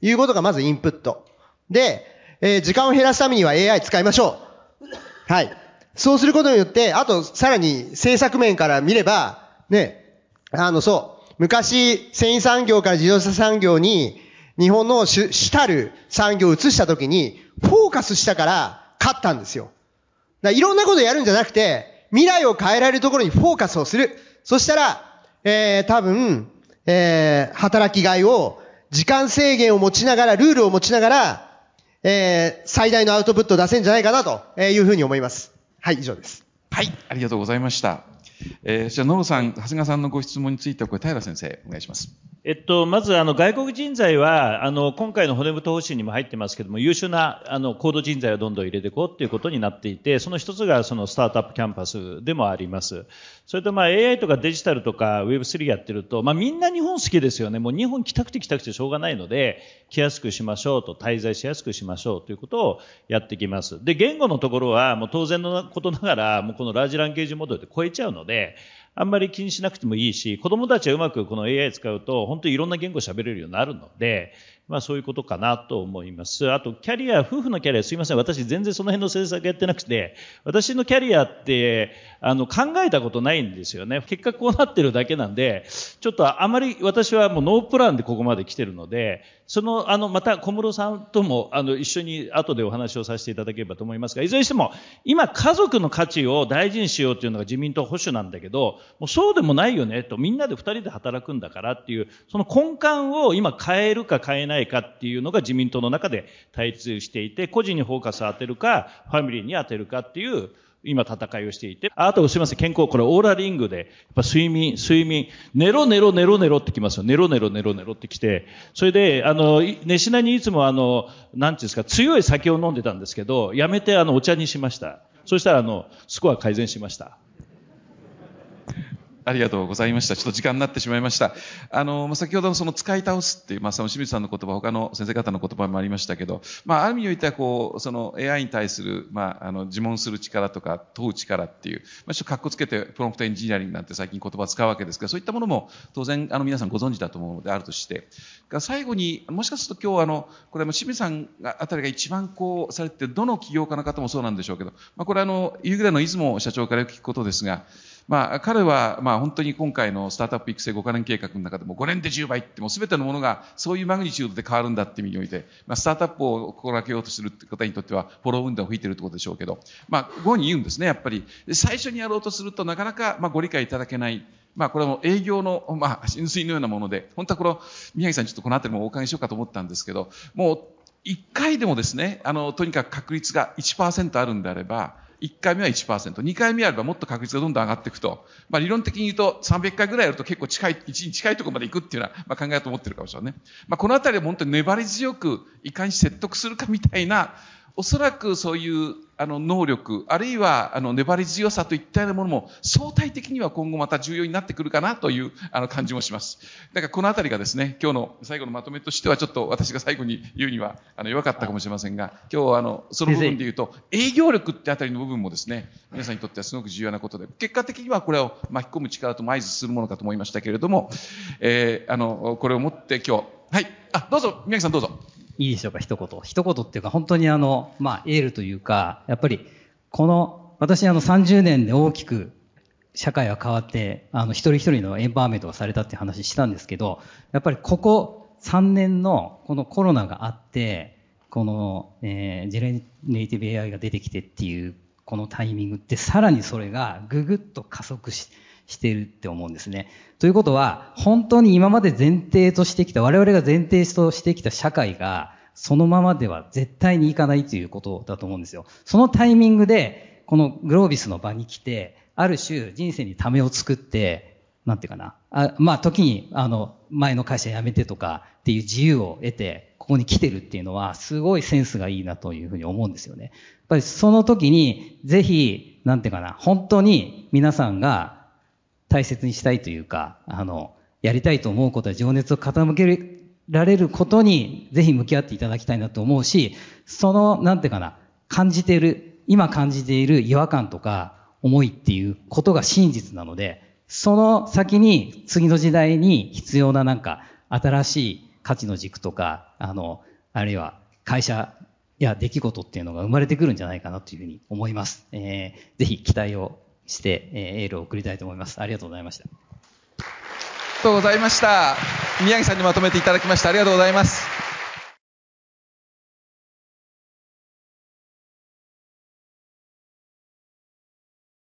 Speaker 4: いうことがまずインプット。で、えー、時間を減らすためには AI 使いましょう。はい。そうすることによって、あと、さらに政策面から見れば、ね、あの、そう、昔、繊維産業から自動車産業に、日本の主主たる産業を移したときに、フォーカスしたから勝ったんですよ。だいろんなことやるんじゃなくて、未来を変えられるところにフォーカスをする。そしたら、えー、多分、えー、働きがいを時間制限を持ちながら、ルールを持ちながら、えー、最大のアウトプットを出せんじゃないかなというふうに思います。はい、以上です。
Speaker 3: はい、ありがとうございました。えー、じゃあ、野呂さん、長谷川さんのご質問については、これ、平先生、お願いします。
Speaker 1: えっと、まず、あの、外国人材は、あの、今回の骨太方針にも入ってますけども、優秀な、あの、高度人材をどんどん入れていこうっていうことになっていて、その一つが、その、スタートアップキャンパスでもあります。それと、まあ、AI とかデジタルとか Web3 やってると、まあ、みんな日本好きですよね。もう日本来たくて来たくてしょうがないので、来やすくしましょうと、滞在しやすくしましょうということをやってきます。で、言語のところは、もう当然のことながら、もうこのラージランゲージモデルで超えちゃうので、あんまり気にしなくてもいいし、子供たちはうまくこの AI 使うと、本当にいろんな言語喋れるようになるので、まあそういうことかなと思います。あと、キャリア、夫婦のキャリア、すいません。私全然その辺の政策やってなくて、私のキャリアって、あの、考えたことないんですよね。結果こうなってるだけなんで、ちょっとあまり私はもうノープランでここまで来てるので、その、あの、また小室さんとも、あの、一緒に後でお話をさせていただければと思いますが、いずれにしても、今家族の価値を大事にしようというのが自民党保守なんだけど、もうそうでもないよね、と、みんなで二人で働くんだからっていう、その根幹を今変えるか変えないかっていうのが自民党の中で対立していて、個人にフォーカスを当てるか、ファミリーに当てるかっていう、今戦いをしていて、あとすみません、健康、これオーラリングで、やっぱ睡眠、睡眠、寝ろ寝ろ寝ろ寝ろってきますよ。寝ろ寝ろ寝ろ寝ろってきて、それで、あの、寝しなにいつもあの、なんていうんですか、強い酒を飲んでたんですけど、やめてあの、お茶にしました。そしたらあの、スコア改善しました。
Speaker 3: ありがとうございました。ちょっと時間になってしまいました。あの、まあ先ほどのその使い倒すっていう、まあ、その清水さんの言葉、他の先生方の言葉もありましたけど、まあ、ある意味においては、こう、その AI に対する、まあ、あの、自問する力とか、問う力っていう、まあ、ちょっと格好つけて、プロンプトエンジニアリングなんて最近言葉を使うわけですけど、そういったものも、当然、あの、皆さんご存知だと思うのであるとして、最後に、もしかすると今日あの、これも清水さんあたりが一番こう、されてどの起業家の方もそうなんでしょうけど、まあ、これあの、夕暮れの出雲社長からよく聞くことですが、まあ、彼は、まあ、本当に今回のスタートアップ育成5カ年計画の中でも5年で10倍ってもう全てのものがそういうマグニチュードで変わるんだって意味において、まあ、スタートアップを心がけようとするって方にとってはフォロー運動を吹いてるってことでしょうけど、まあ、ご本人言うんですね、やっぱり。最初にやろうとするとなかなか、まあ、ご理解いただけない。まあ、これも営業の、まあ、浸水のようなもので、本当はこの、宮城さんちょっとこの辺りもお伺いしようかと思ったんですけど、もう、一回でもですね、あの、とにかく確率が1%あるんであれば、1回目は1%、2回目やればもっと確率がどんどん上がっていくと。まあ理論的に言うと300回ぐらいやると結構近い、1に近いところまで行くっていうのは、まあ考えだと思ってるかもしれないね。まあこのあたりは本当に粘り強くいかに説得するかみたいな、おそらくそういうあの能力、あるいはあの粘り強さといったようなものも相対的には今後また重要になってくるかなというあの感じもします。だからこのあたりがですね、今日の最後のまとめとしてはちょっと私が最後に言うにはあの弱かったかもしれませんが、今日あのその部分で言うと営業力ってあたりの部分もですね、皆さんにとってはすごく重要なことで、結果的にはこれを巻き込む力とも合図するものかと思いましたけれども、えー、あの、これをもって今日、はい、あ、どうぞ、宮城さんどうぞ。
Speaker 2: いいでしょうか、一言。一言っていうか、本当にあの、まあ、エールというか、やっぱり、この、私あの30年で大きく社会は変わって、あの、一人一人のエンパワーメントがされたって話したんですけど、やっぱりここ3年のこのコロナがあって、この、えー、ジェネレティブ AI が出てきてっていう、このタイミングってさらにそれがぐぐっと加速ししているって思うんですね。ということは、本当に今まで前提としてきた、我々が前提としてきた社会が、そのままでは絶対にいかないということだと思うんですよ。そのタイミングで、このグロービスの場に来て、ある種人生にためを作って、なんていうかな。あまあ、時に、あの、前の会社辞めてとかっていう自由を得て、ここに来てるっていうのは、すごいセンスがいいなというふうに思うんですよね。やっぱりその時に、ぜひ、なんていうかな、本当に皆さんが大切にしたいというか、あの、やりたいと思うことは情熱を傾けられることに、ぜひ向き合っていただきたいなと思うし、その、なんていうかな、感じている、今感じている違和感とか、思いっていうことが真実なので、その先に次の時代に必要ななんか新しい価値の軸とか、あの、あるいは会社や出来事っていうのが生まれてくるんじゃないかなというふうに思います。えー、ぜひ期待をして、えー、エールを送りたいと思います。ありがとうございました。あり
Speaker 3: がとうございました。宮城さんにまとめていただきました。ありがとうございます。